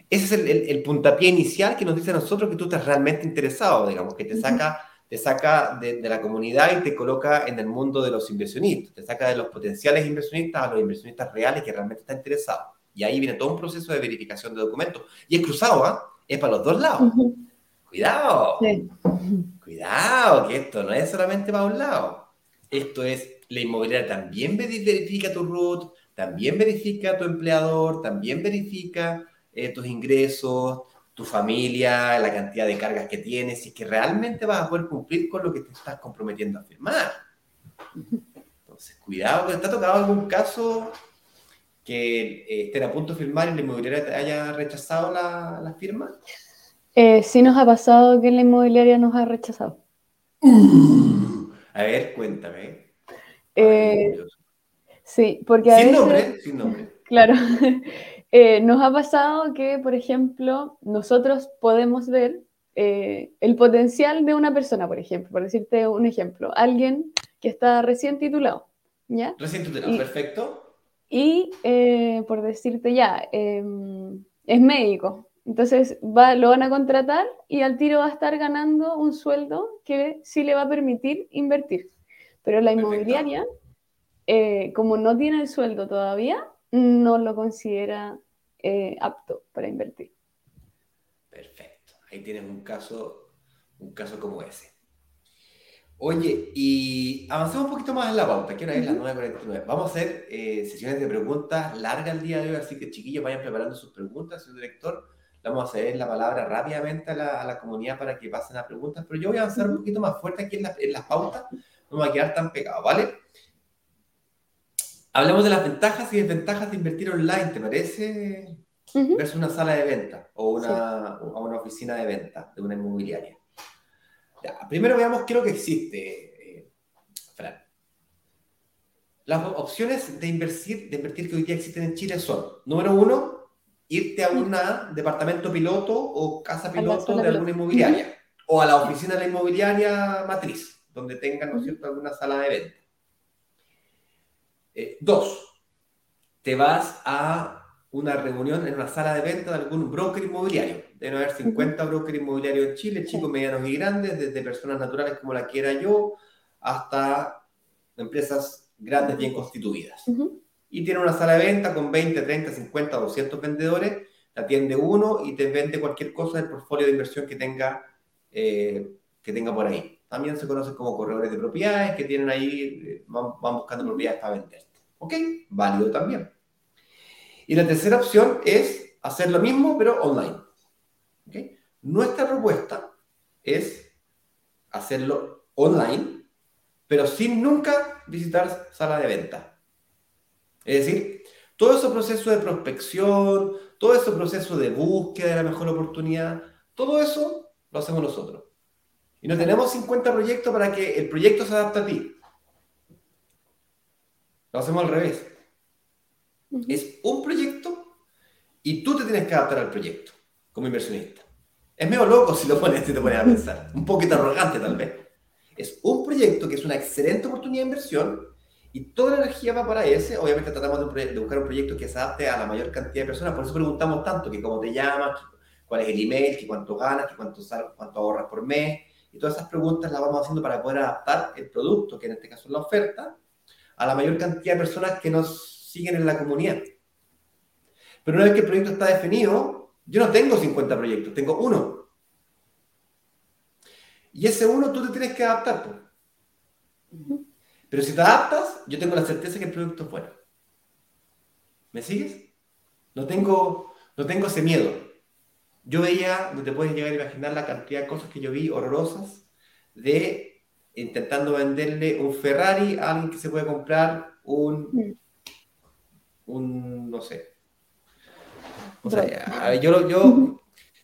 Ese es el, el, puntapié inicial que nos dice a nosotros que tú estás realmente interesado, digamos, que te saca te saca de, la comunidad y te coloca en el mundo de los inversionistas, te saca de los potenciales inversionistas a los inversionistas reales que realmente están interesados. Y ahí viene todo un proceso de verificación de documentos. Y es cruzado, ¿ah? Es para los dos lados. Cuidado. Cuidado, que esto no es solamente para un lado. Esto es, la inmobiliaria también verifica tu root, también verifica tu empleador, también verifica eh, tus ingresos, tu familia, la cantidad de cargas que tienes, y es que realmente vas a poder cumplir con lo que te estás comprometiendo a firmar. Entonces, cuidado, ¿te ha tocado algún caso que eh, estén a punto de firmar y la inmobiliaria haya rechazado la, firma? Eh, sí nos ha pasado que la inmobiliaria nos ha rechazado. a ver, cuéntame. Eh, sí, porque a sin nombre, sin nombre. Claro. nos ha pasado que, por ejemplo, nosotros podemos ver el potencial de una persona, por ejemplo, por decirte un ejemplo, alguien que está recién titulado, ¿ya? Recién titulado, perfecto. Y eh, por decirte ya, em, es médico. Entonces va, lo van a contratar y al tiro va a estar ganando un sueldo que sí le va a permitir invertir. Pero la inmobiliaria, eh, como no tiene el sueldo todavía, no lo considera eh, apto para invertir. Perfecto. Ahí tienes un caso, un caso como ese. Oye, y avancemos un poquito más en la pauta, que ahora es las 9.49. Vamos a hacer eh, sesiones de preguntas largas el día de hoy, así que chiquillos vayan preparando sus preguntas, señor director. Le vamos a ceder la palabra rápidamente a la, comunidad para que pasen las preguntas, pero yo voy a avanzar un poquito más fuerte aquí en, las pautas, no me va a quedar tan pegado, ¿vale? Hablemos de las ventajas y desventajas de invertir online, ¿te parece? Versus una sala de venta o una, una oficina de venta de una inmobiliaria primero veamos qué es lo que existe, eh, Fran. Las opciones de invertir, de invertir que hoy día existen en Chile son, número uno, irte a un departamento piloto o casa piloto de alguna inmobiliaria, o a la oficina de la inmobiliaria matriz, donde tengan, ¿no es cierto?, alguna sala de venta. Eh, dos, te vas a una reunión en una sala de venta de algún broker inmobiliario. Deben haber 50 brokers inmobiliarios en Chile, chicos, medianos y grandes, desde personas naturales como la quiera yo, hasta empresas grandes bien constituidas. Y tiene una sala de venta con 20, 30, 50, 200 vendedores, te atiende uno y te vende cualquier cosa del portfolio de inversión que tenga, eh, que tenga por ahí. También se conocen como corredores de propiedades que tienen ahí, eh, van, van buscando propiedades para venderte. ¿Ok? Válido también. Y la tercera opción es hacer lo mismo, pero online. Nuestra propuesta es hacerlo online, pero sin nunca visitar sala de venta. Es decir, todo ese proceso de prospección, todo ese proceso de búsqueda de la mejor oportunidad, todo eso lo hacemos nosotros. Y no tenemos 50 proyectos para que el proyecto se adapte a ti. Lo hacemos al revés. Es un proyecto y tú te tienes que adaptar al proyecto como inversionista. Es medio loco si lo pones, si te pones a pensar. Un poquito arrogante tal vez. Es un proyecto que es una excelente oportunidad de inversión y toda la energía va para ese. Obviamente tratamos de, buscar un proyecto que se adapte a la mayor cantidad de personas. Por eso preguntamos tanto que cómo te llamas, cuál es el email, que cuánto ganas, que cuánto, cuánto ahorras por mes. Y todas esas preguntas las vamos haciendo para poder adaptar el producto, que en este caso es la oferta, a la mayor cantidad de personas que nos siguen en la comunidad. Pero una vez que el proyecto está definido, yo no tengo 50 proyectos, tengo uno. Y ese uno tú te tienes que adaptar. Pero si te adaptas, yo tengo la certeza que el producto es bueno. ¿Me sigues? No tengo, no tengo ese miedo. Yo veía, no te puedes llegar a imaginar la cantidad de cosas que yo vi horrorosas de intentando venderle un Ferrari a alguien que se puede comprar un un, no sé. O sea, yo, yo,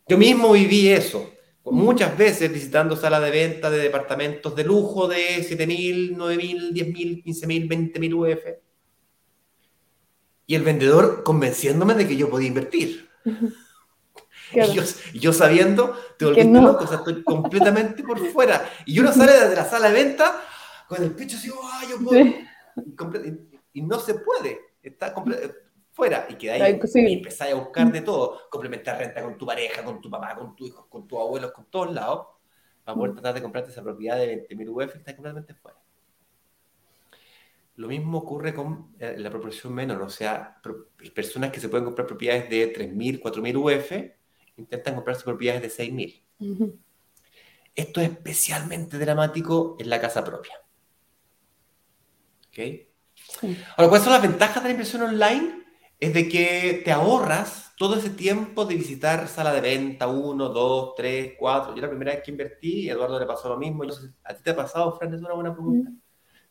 yo mismo viví eso. Muchas veces visitando salas de venta de departamentos de lujo de 7.000, 9.000, 10.000, 15.000, 20.000 UF. Y el vendedor convenciéndome de que yo podía invertir. Y, yo, sabiendo, te volviste no. loco, o sea, estoy completamente por fuera. Y uno sale de la sala de venta con el pecho así, oh, yo puedo. Y no se puede está fuera y queda ahí y empezáis a buscar de todo, complementar renta con tu pareja, con tu papá, con tu hijo, con tus abuelos, con todos lados, para poder tratar de comprarte esa propiedad de 20.000 UF está completamente fuera. Lo mismo ocurre con eh, la proporción menor, o sea, personas que se pueden comprar propiedades de 3.000, 4.000 UF intentan comprarse propiedades de 6.000. Esto es especialmente dramático en la casa propia. ¿Ok? Ahora, ¿cuáles son las ventajas de la inversión online? Es de que te ahorras todo ese tiempo de visitar sala de venta, uno, dos, tres, cuatro. Yo la primera vez que invertí, Eduardo le pasó lo mismo. ¿A ti te ha pasado, Fran? Es una buena pregunta.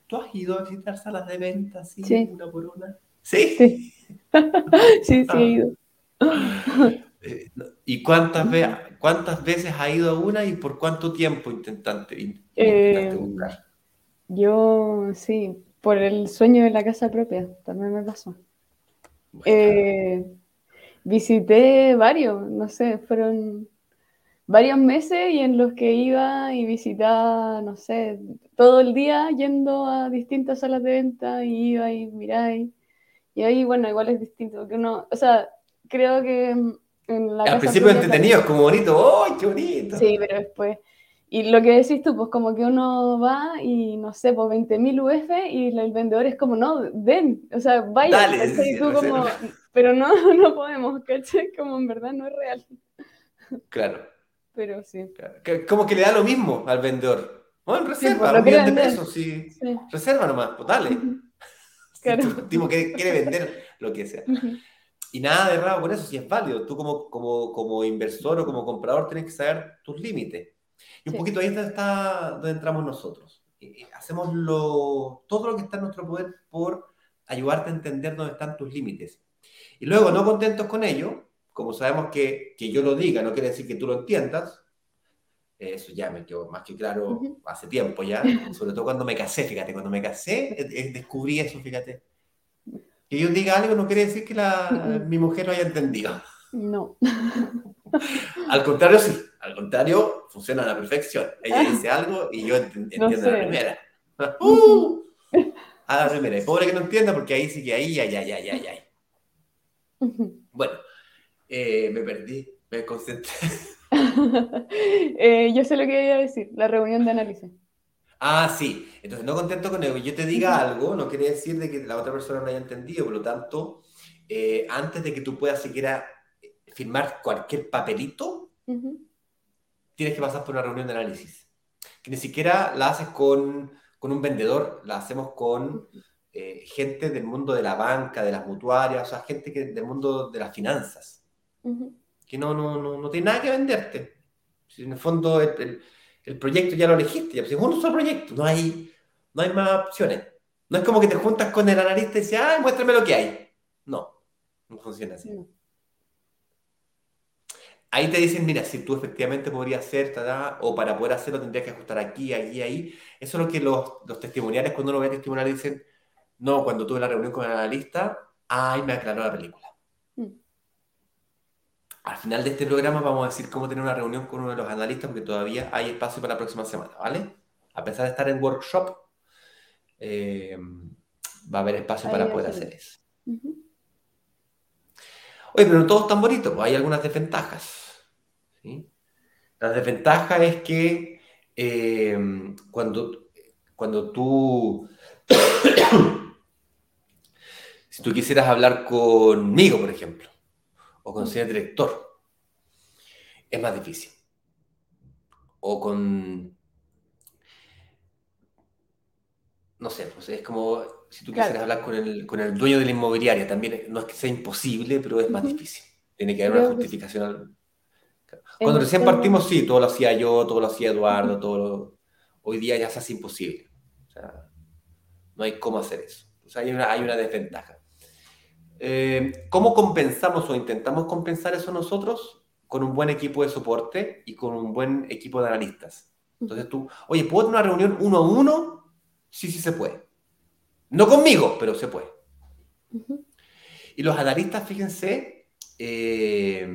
¿Tú has ido a visitar salas de venta así, una por una? ¿Sí? Sí, sí, sí, he ido. Eh, ¿Y cuántas, cuántas veces ha ido a una y por cuánto tiempo intentaste, eh, buscar? Yo, sí, por el sueño de la casa propia, también me pasó. Eh, visité varios, no sé, fueron varios meses y en los que iba y visitaba, no sé, todo el día yendo a distintas salas de venta y iba y miraba y, ahí, bueno, igual es distinto, porque uno, o sea, creo que en la... Al principio entretenido, como bonito, ¡ay, qué bonito! Sí, pero después... Y lo que decís tú, pues como que uno va y no sé, pues 20.000 UF y el vendedor es como, no, ven, o sea, vaya. Dale, y tú como, pero no, no podemos, ¿cachai? Como en verdad no es real. Claro. Pero sí. Como que le da lo mismo al vendedor. Bueno, reserva, sí, un millón de pesos, sí. Reserva nomás, pues dale. Claro. tipo quiere, quiere vender lo que sea. Y nada de errado con eso, si es válido. Tú como, como, como inversor o como comprador tienes que saber tus límites. Y un poquito ahí está donde entramos nosotros. Hacemos lo, todo lo que está en nuestro poder por ayudarte a entender dónde están tus límites. Y luego, no contentos con ello, como sabemos que, que yo lo diga no quiere decir que tú lo entiendas, eso ya me quedó más que claro hace tiempo ya, sobre todo cuando me casé, fíjate, cuando me casé eh, eh, descubrí eso, fíjate. Que yo diga algo no quiere decir que la, mi mujer lo haya entendido. No. al contrario, sí. Al contrario, funciona a la perfección. Ella dice algo y yo entiendo la primera. ¡Uh! A la primera. Y pobre que no entienda porque ahí sí que ahí, ay, ay, ay, ay, ay. Bueno, eh, me perdí, me concentré. Eh, yo sé lo que iba a decir, la reunión de análisis. Ah, sí. Entonces, no contento con ello. Yo te diga algo, no quiere decir de que la otra persona no haya entendido. Por lo tanto, eh, antes de que tú puedas siquiera firmar cualquier papelito, tienes que pasar por una reunión de análisis. Que ni siquiera la haces con, con un vendedor, la hacemos con gente del mundo de la banca, de las mutuarias, o sea, gente que, del mundo de las finanzas que no, no, no, no, tiene nada que venderte. En el fondo el, el, proyecto ya lo elegiste, ya, si es un solo proyecto, no hay, no hay más opciones. No es como que te juntas con el analista y dices, ay, muéstrame lo que hay. No, no funciona así. Ahí te dicen, mira, si tú efectivamente podrías hacer, o para poder hacerlo tendrías que ajustar aquí, aquí, ahí. Eso es lo que los, los testimoniales, cuando uno ve testimoniales, dicen, no, cuando tuve la reunión con el analista, ay, me aclaró la película al final de este programa vamos a decir cómo tener una reunión con uno de los analistas, porque todavía hay espacio para la próxima semana, ¿vale? A pesar de estar en workshop, eh, va a haber espacio para poder hacer eso. Oye, pero no todo es tan bonito, pues hay algunas desventajas. ¿sí? La desventaja es que eh, cuando, cuando tú, si tú quisieras hablar conmigo, por ejemplo, o con ser director, es más difícil. O con, no sé, pues es como si tú quisieras hablar con el, con el dueño de la inmobiliaria, también no es que sea imposible, pero es más difícil. Tiene que haber una justificación. Cuando recién partimos, sí, todo lo hacía yo, todo lo hacía Eduardo, todo Hoy día ya se hace imposible. O sea, no hay cómo hacer eso. O sea, hay una, hay una desventaja. Eh, ¿Cómo compensamos o intentamos compensar eso nosotros? Con un buen equipo de soporte y con un buen equipo de analistas. Entonces tú, oye, ¿puedo tener una reunión uno a uno? Sí, sí se puede. No conmigo, pero se puede. Y los analistas, fíjense, eh,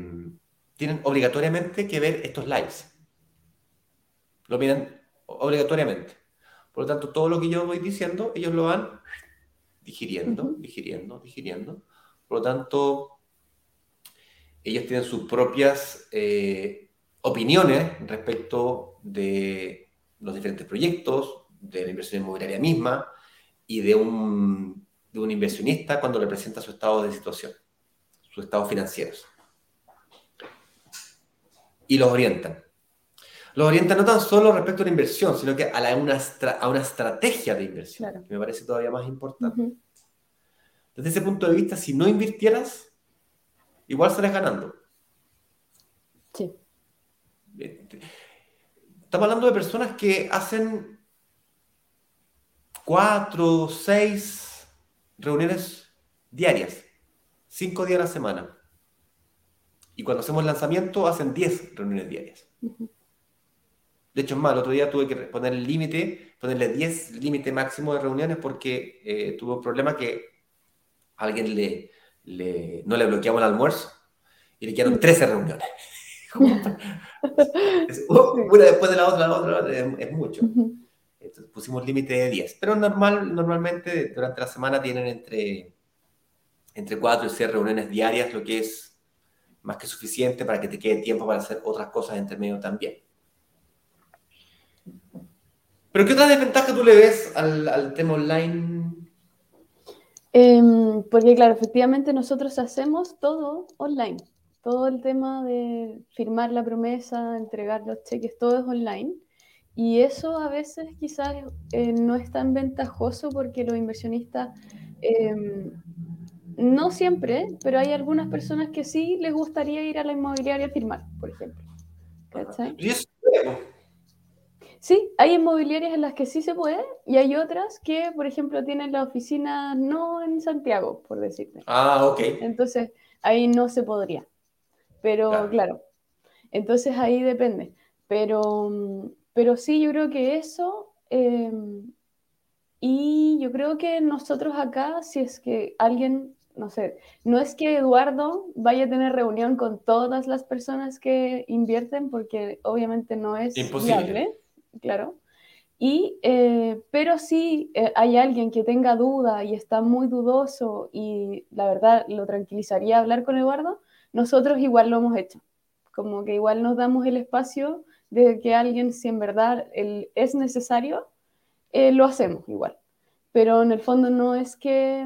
tienen obligatoriamente que ver estos lives. Lo miran obligatoriamente. Por lo tanto, todo lo que yo voy diciendo, ellos lo van digiriendo, digiriendo, digiriendo. Por lo tanto, ellos tienen sus propias eh, opiniones respecto de los diferentes proyectos, de la inversión inmobiliaria misma y de un, de un inversionista cuando le presenta su estado de situación, sus estados financieros. Y los orientan. Los orientan no tan solo respecto a la inversión, sino que a, una, a una estrategia de inversión, que me parece todavía más importante. Desde ese punto de vista, si no invirtieras, igual sales ganando. Sí. Estamos hablando de personas que hacen cuatro, seis reuniones diarias, cinco días a la semana. Y cuando hacemos lanzamiento, hacen 10 reuniones diarias. De hecho, es más, el otro día tuve que poner el límite, ponerle 10 límite máximo de reuniones porque eh, tuvo un problema que alguien le, no le bloqueamos el almuerzo y le quedaron 13 reuniones. una después de la otra, la otra, es, mucho. Entonces pusimos límite de 10. Pero normal, normalmente durante la semana tienen entre, entre 4 y 6 reuniones diarias, lo que es más que suficiente para que te quede tiempo para hacer otras cosas entre medio también. Pero ¿qué otra desventaja tú le ves al, tema online? Em, porque claro, efectivamente nosotros hacemos todo online. Todo el tema de firmar la promesa, entregar los cheques, todo es online. Y eso a veces quizás eh, no es tan ventajoso porque los inversionistas, em, no siempre, pero hay algunas personas que sí les gustaría ir a la inmobiliaria a firmar, por ejemplo. ¿Cachai? ¿Y eso Sí, hay inmobiliarias en las que sí se puede y hay otras que, por ejemplo, tienen la oficina no en Santiago, por decirte. Ah, ok. Entonces, ahí no se podría. Pero claro, entonces ahí depende. Pero, pero sí, yo creo que eso... Em, y yo creo que nosotros acá, si es que alguien, no sé, no es que Eduardo vaya a tener reunión con todas las personas que invierten, porque obviamente no es Imposible claro. Y, eh, pero si eh, hay alguien que tenga duda y está muy dudoso y la verdad lo tranquilizaría hablar con Eduardo, nosotros igual lo hemos hecho. Como que igual nos damos el espacio de que alguien, si en verdad es necesario, eh, lo hacemos igual. Pero en el fondo no es que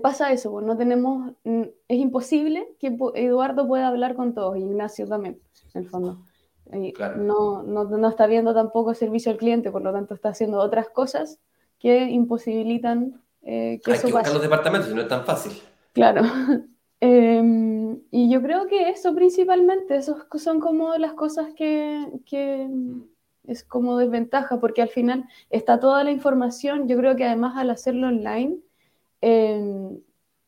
pasa eso, pues, no tenemos, es imposible que Eduardo pueda hablar con todos, Ignacio también, en el fondo. No, no, no, está viendo tampoco servicio al cliente, por lo tanto está haciendo otras cosas que imposibilitan eh, que Hay eso que buscar los departamentos no es tan fácil. Claro. Em, y yo creo que eso principalmente, esos son como las cosas que, que es como desventaja, porque al final está toda la información, yo creo que además al hacerlo online, em,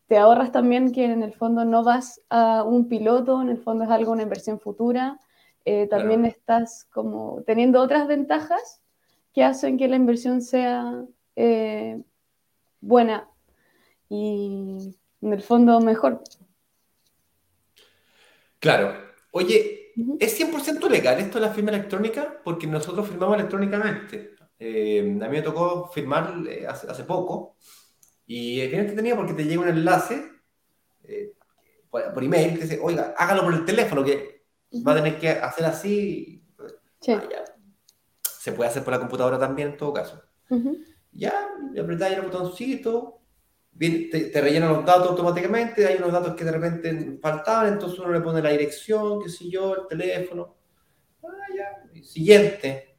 te ahorras también que en el fondo no vas a un piloto, en el fondo es algo, una inversión futura, eh, también estás como teniendo otras ventajas que hacen que la inversión sea eh, buena y en el fondo mejor. Claro. Oye, ¿es 100% legal esto de la firma electrónica? Porque nosotros firmamos electrónicamente. Eh, a mí me tocó firmar hace, poco y es bien entretenido porque te llega un enlace por, por, email que dice, oiga, hágalo por el teléfono, que va a tener que hacer así. Ah, Se puede hacer por la computadora también en todo caso. Ya, le apretáis el botoncito, te, te rellenan los datos automáticamente, hay unos datos que de repente faltaban, entonces uno le pone la dirección, qué sé yo, el teléfono. Ah, ya. Siguiente.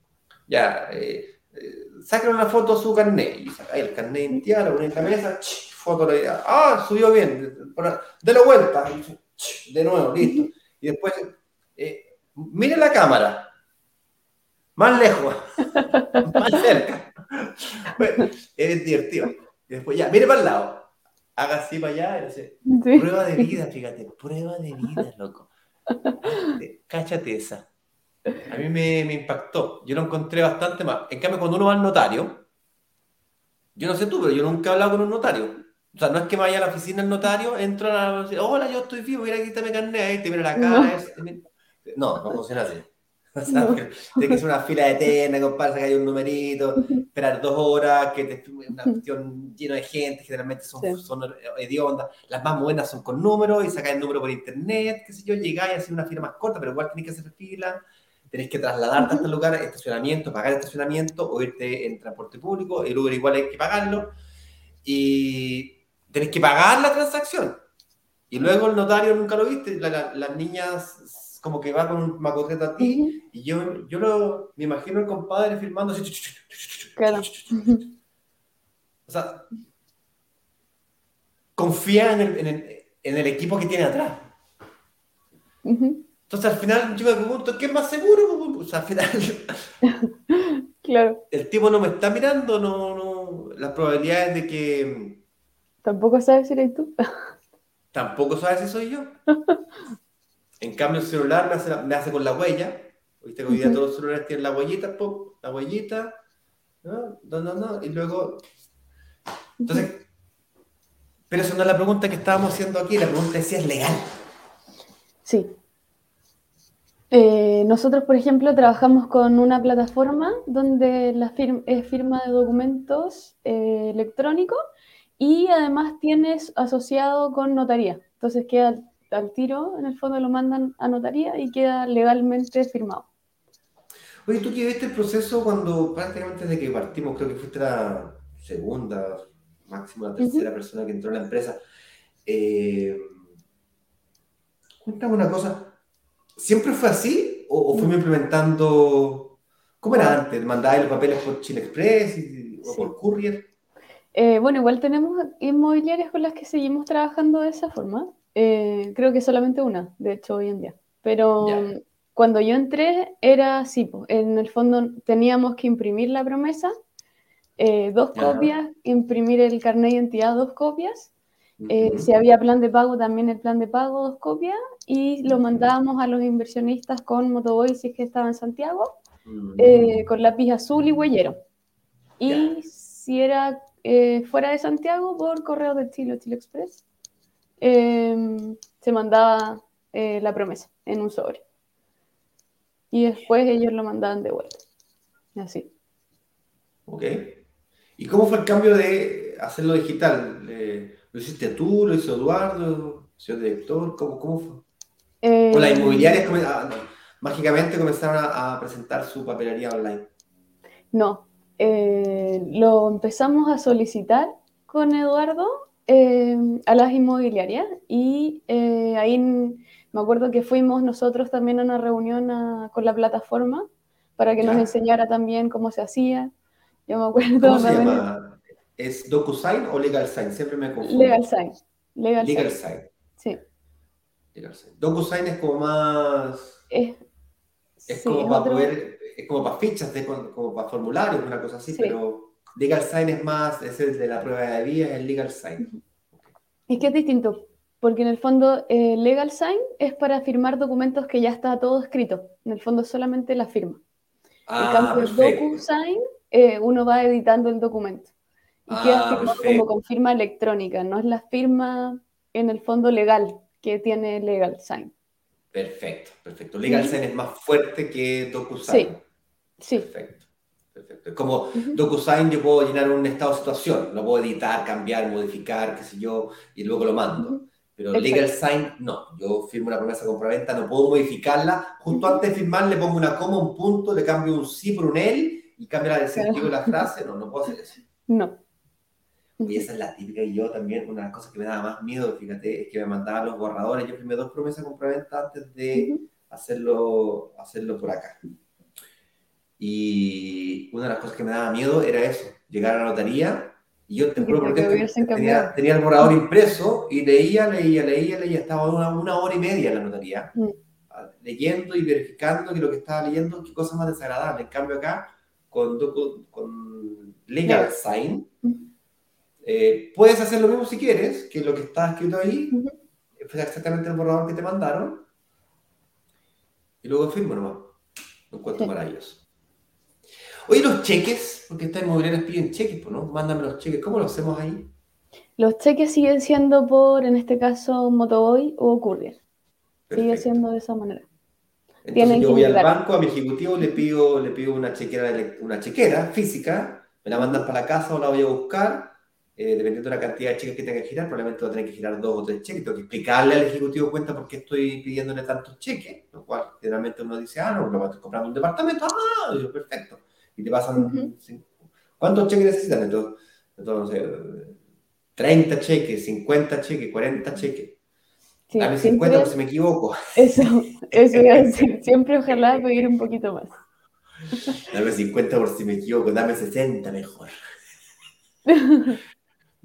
Ya, eh, eh, una foto a su carnet. Y saca el carnet en tía, lo en la mesa, foto de Ah, subió bien. la vuelta. De nuevo, listo. Y después eh, mire la cámara, más lejos, más cerca. es divertido. Y después ya, mire para el lado, haga así para allá. Prueba de vida, fíjate, prueba de vida, loco. Cáchate esa. A mí me, me, impactó. Yo lo encontré bastante más. En cambio, cuando uno va al notario, yo no sé tú, pero yo nunca he hablado con un notario. O sea, no es que vaya a la oficina del notario, entro a la... Hola, yo estoy vivo, mira, quítame carnet, te mira la cara. No, no funciona así. O sea, Tiene que ser una fila de tena, compadre, que hay un numerito, esperar dos horas, que te una cuestión llena de gente, generalmente son, son hediondas. Las más buenas son con números y sacar el número por internet, qué sé yo, llegáis a hacer una fila más corta, pero igual tenéis que hacer fila, tenéis que trasladarte a este lugar, estacionamiento, pagar el estacionamiento o irte en transporte público, el Uber igual hay que pagarlo y tenéis que pagar la transacción. Y luego el notario nunca lo viste, las niñas como que va con un macoteta a ti, y yo, yo lo, me imagino el compadre filmando así. Claro. O sea, confía en el, en, el, en el, equipo que tiene atrás. Entonces al final yo me pregunto, ¿qué es más seguro? O sea, al final... claro. El tipo no me está mirando, no, no, las probabilidades de que ¿Tampoco sabes si eres tú? Tampoco sabes si soy yo. En cambio, el celular me hace, con la huella. Viste que hoy día todos los celulares tienen la huellita, pop, la huellita, no, no, no, no, y luego. Entonces, pero eso no es la pregunta que estábamos haciendo aquí, la pregunta es si es legal. Sí. Eh, nosotros, por ejemplo, trabajamos con una plataforma donde la es firma de documentos eh, electrónicos y además tienes asociado con notaría. Entonces queda al tiro, en el fondo lo mandan a notaría y queda legalmente firmado. Oye, tú que viste el proceso cuando prácticamente desde que partimos, creo que fuiste la segunda, máximo la tercera persona que entró en la empresa. Eh, cuéntame una cosa, ¿siempre fue así o, fuimos implementando, cómo era antes? ¿Mandabas los papeles por Chile Express o por Courier? Eh, bueno, igual tenemos inmobiliarias con las que seguimos trabajando de esa forma. Eh, creo que solamente una, de hecho, hoy en día. Pero cuando yo entré era así, en el fondo teníamos que imprimir la promesa, eh, dos copias, imprimir el carnet de identidad, dos copias. Eh, si había plan de pago, también el plan de pago, dos copias. Y lo mandábamos a los inversionistas con Motoboy, si es que estaba en Santiago, con lápiz azul y huellero. Y si era fuera de Santiago, por correo de Chile, Chile Express. Em, se mandaba eh, la promesa en un sobre. Y después ellos lo mandaban de vuelta. Así. Ok. ¿Y cómo fue el cambio de hacerlo digital? ¿Lo hiciste tú? ¿Lo hizo Eduardo? ¿Señor director? ¿Cómo, cómo fue? Eh, ¿O las inmobiliarias ah, mágicamente comenzaron a, presentar su papelería online? No. Eh, lo empezamos a solicitar con Eduardo Em, a las inmobiliarias y eh, ahí me acuerdo que fuimos nosotros también a una reunión con la plataforma para que nos enseñara también cómo se hacía. Yo me acuerdo. ¿Cómo se llama? ¿Es DocuSign o LegalSign? Siempre me confundo. LegalSign. LegalSign. Sí. LegalSign. DocuSign es como más. Es, como para poder. Es como para fichas, como para formularios, una cosa así, pero Legal Sign es más, es el de la prueba de vida, es el Legal Sign. Es que es distinto, porque en el fondo eh, Legal Sign es para firmar documentos que ya está todo escrito. En el fondo solamente la firma. Ah, en cambio, DocuSign, eh, uno va editando el documento. Y ah, queda firmado como con firma electrónica, no es la firma en el fondo legal que tiene Legal Sign. Perfecto, perfecto. Legal Sign es más fuerte que DocuSign. Sí, sí. Perfecto. Perfecto. Es como DocuSign, yo puedo llenar un estado de situación, lo puedo editar, cambiar, modificar, qué sé yo, y luego lo mando. Pero Legal Sign, no. Yo firmo una promesa de compraventa, no puedo modificarla. Justo antes de firmar, le pongo una coma, un punto, le cambio un sí por un él y cambio el sentido de la frase. No, no puedo hacer eso. No. Y esa es la típica. Y yo también, una de las cosas que me daba más miedo, fíjate, es que me mandaban los borradores. Yo firmé dos promesas de compraventa antes de hacerlo, hacerlo por acá. Y una de las cosas que me daba miedo era eso, llegar a la notaría y yo te juro porque tenía, tenía, el borrador impreso y leía, leía, leía, leía, estaba una, una hora y media en la notaría, mm. leyendo y verificando que lo que estaba leyendo, qué cosa más desagradable. En cambio acá, con, con Legal Sign, mm. eh, puedes hacer lo mismo si quieres, que lo que está escrito ahí, fue exactamente el borrador que te mandaron, y luego firmo nomás. Lo encuentro maravilloso. Oye, los cheques, porque estas inmobiliarias piden cheques, pues, ¿no? Mándame los cheques. ¿Cómo lo hacemos ahí? Los cheques siguen siendo por, en este caso, Motoboy o Courier. Sigue siendo de esa manera. Entonces yo voy al banco, a mi ejecutivo, le pido, le pido una, chequera, una chequera física, me la mandan para la casa o la voy a buscar, eh, dependiendo de la cantidad de cheques que tenga que girar, probablemente voy a tener que girar dos o tres cheques, tengo que explicarle al ejecutivo cuenta por qué estoy pidiéndole tantos cheques, lo cual generalmente uno dice, ah, no, no estoy comprando un departamento, ah, perfecto y te pasan. ¿Cuántos cheques necesitan? Entonces, entonces, 30 cheques, 50 cheques, 40 cheques. Sí, Dame 50 por si me equivoco. Eso, eso iba a decir. Siempre ojalá pedir un poquito más. Dame 50 por si me equivoco, dame 60 mejor.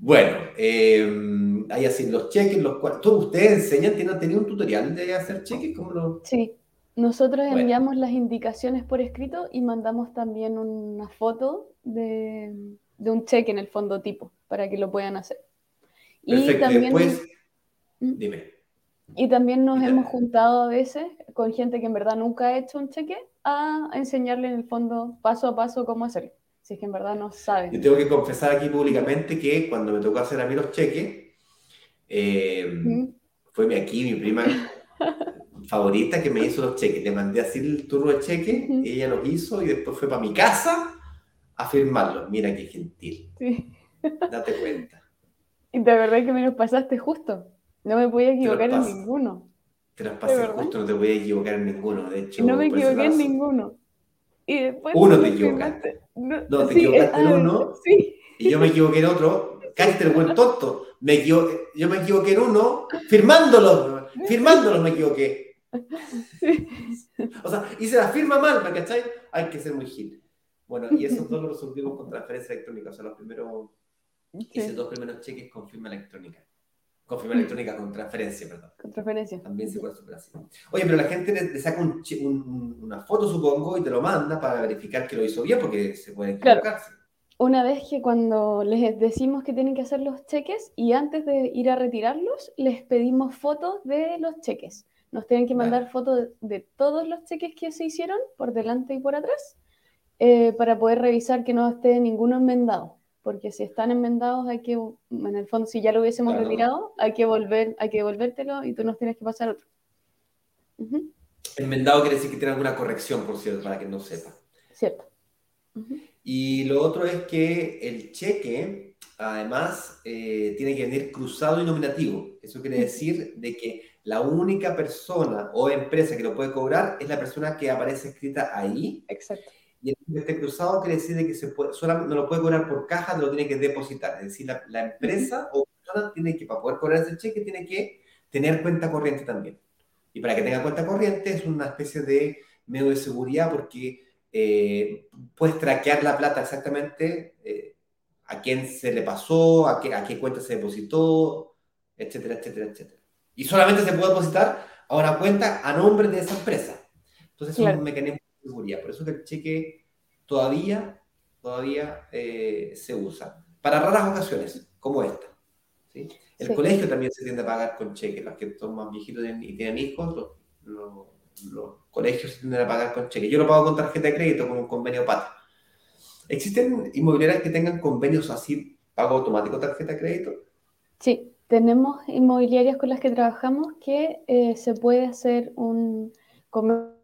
Bueno, eh, hay así los cheques, los cuales. ¿Ustedes enseñan? ¿Tienen, ¿Tienen un tutorial de hacer cheques? ¿Cómo lo... Sí, nosotros enviamos las indicaciones por escrito y mandamos también una foto de, un cheque en el fondo tipo para que lo puedan hacer. y también, después, ¿Mm? dime. Y también nos hemos juntado a veces con gente que en verdad nunca ha hecho un cheque a enseñarle en el fondo paso a paso cómo hacerlo. Si es que en verdad no saben. Yo tengo que confesar aquí públicamente que cuando me tocó hacer a mí los cheques, eh, fue aquí mi prima favorita que me hizo los cheques. Le mandé así el turno de cheque, ella los hizo y después fue para mi casa a firmarlos. Mira qué gentil. Date cuenta. Y de verdad que me los pasaste justo. No me podía equivocar en ninguno. Te los pasé justo, no te voy a equivocar en ninguno. De hecho, no me equivoqué en ninguno. Y después uno te equivocaste. No, te equivocaste en uno. Sí. Y yo me equivoqué en otro. Cállate el buen tonto. Me equivoqué, yo me equivoqué en uno firmándolo. Firmándolo me equivoqué. O sea, hice la firma mal, ¿me cachai? Hay que ser muy gil. Bueno, y esos dos los resolvimos con transferencia electrónica. O sea, los primeros, hice dos primeros cheques con firma electrónica. Con firma electrónica, con transferencia, perdón. Con transferencia. También se puede superar así. Oye, pero la gente le, saca un, una foto, supongo, y te lo manda para verificar que lo hizo bien, porque se puede equivocarse. Claro. Una vez que cuando les decimos que tienen que hacer los cheques y antes de ir a retirarlos, les pedimos fotos de los cheques. Nos tienen que mandar fotos de, todos los cheques que se hicieron, por delante y por atrás, eh, para poder revisar que no esté ninguno enmendado porque si están enmendados hay que, en el fondo, si ya lo hubiésemos retirado, hay que volver, hay que devolvértelo y tú nos tienes que pasar otro. Enmendado quiere decir que tiene alguna corrección, por cierto, para que no sepa. Cierto. Y lo otro es que el cheque, además, eh, tiene que venir cruzado y nominativo. Eso quiere decir de que la única persona o empresa que lo puede cobrar es la persona que aparece escrita ahí. Exacto y el este cruzado quiere decir que se puede, solamente no lo puede cobrar por caja, no lo tiene que depositar. Es decir, la, empresa o persona tiene que, para poder cobrar ese cheque, tiene que tener cuenta corriente también. Y para que tenga cuenta corriente es una especie de medio de seguridad porque eh, puedes traquear la plata exactamente eh, a quién se le pasó, a qué, a qué cuenta se depositó, etcétera, etcétera, etcétera. Y solamente se puede depositar a una cuenta a nombre de esa empresa. Entonces es un mecanismo seguridad. Por eso que el cheque todavía, todavía eh, se usa. Para raras ocasiones, como esta. El colegio también se tiende a pagar con cheque. Los que son más viejitos y tienen hijos, los, colegios se tienden a pagar con cheque. Yo lo pago con tarjeta de crédito, con un convenio PATA. ¿Existen inmobiliarias que tengan convenios así, pago automático tarjeta de crédito? Sí, tenemos inmobiliarias con las que trabajamos que eh, se puede hacer un convenio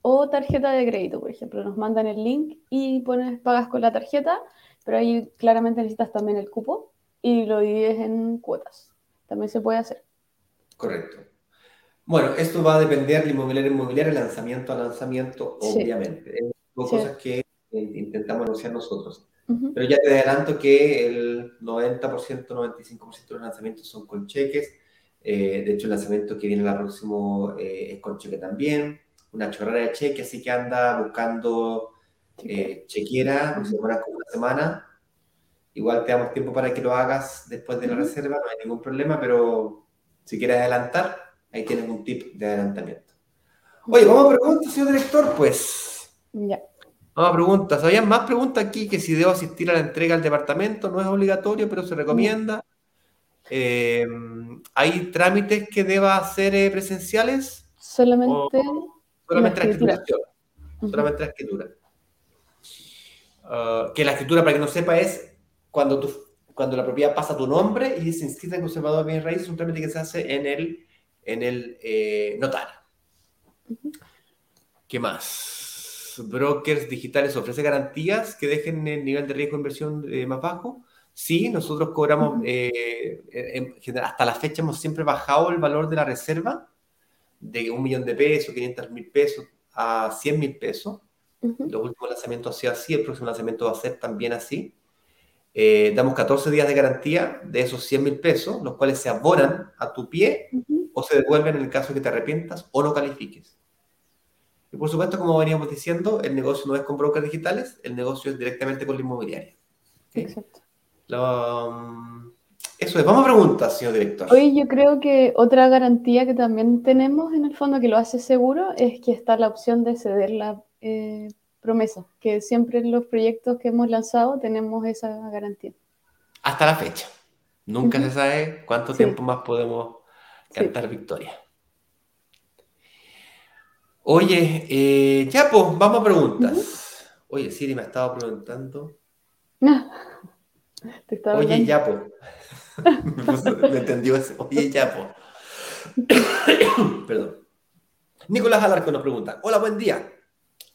o tarjeta de crédito, por ejemplo. Nos mandan el link y pones, pagas con la tarjeta, pero ahí claramente necesitas también el cupo y lo divides en cuotas. También se puede hacer. Correcto. Bueno, esto va a depender de inmobiliario inmobiliario, lanzamiento a lanzamiento, obviamente. Son cosas que intentamos anunciar nosotros. Pero ya te adelanto que el 90%, 95% de los lanzamientos son con cheques. Eh, de hecho, el lanzamiento que viene el próximo eh, es con cheque también una chorrera de cheque, así que anda buscando eh, chequera, se demora como una semana. Igual te damos tiempo para que lo hagas después de la reserva, no hay ningún problema, pero si quieres adelantar, ahí tienes un tip de adelantamiento. Oye, vamos a preguntas, señor director, pues. Ya. Vamos a preguntas. Había más preguntas aquí que si debo asistir a la entrega al departamento, no es obligatorio, pero se recomienda. Eh, ¿Hay trámites que deba hacer eh, presenciales? Solamente Solamente la escritura. Solamente la escritura. Ah, que la escritura, para que no sepa, es cuando, tú, cuando la propiedad pasa a tu nombre y dice inscrita en conservador de bienes raíces, es un trámite que se hace en el, en el eh, notario. ¿Qué más? Brokers digitales ofrece garantías que dejen el nivel de riesgo de inversión eh, más bajo. Sí, nosotros cobramos, eh, hasta la fecha hemos siempre bajado el valor de la reserva de un millón de pesos, 500 mil pesos a 100 mil pesos. Los últimos lanzamientos han sido así, el próximo lanzamiento va a ser también así. Eh, damos 14 días de garantía de esos 100 mil pesos, los cuales se abonan a tu pie o se devuelven en el caso que te arrepientas o no califiques. Y por supuesto, como veníamos diciendo, el negocio no es con brokers digitales, el negocio es directamente con la inmobiliaria. Exacto. Um, eso es, vamos a preguntas, señor director. Hoy yo creo que otra garantía que también tenemos en el fondo que lo hace seguro es que está la opción de ceder la eh, promesa, que siempre en los proyectos que hemos lanzado tenemos esa garantía. Hasta la fecha. Nunca se sabe cuánto tiempo más podemos cantar victoria. Oye, eh, ya pues, vamos a preguntas. Oye, Siri me estaba preguntando. No. Oye, ya pues. me entendió eso. Oye, ya pues. Perdón. Nicolás Alarco nos pregunta, hola, buen día.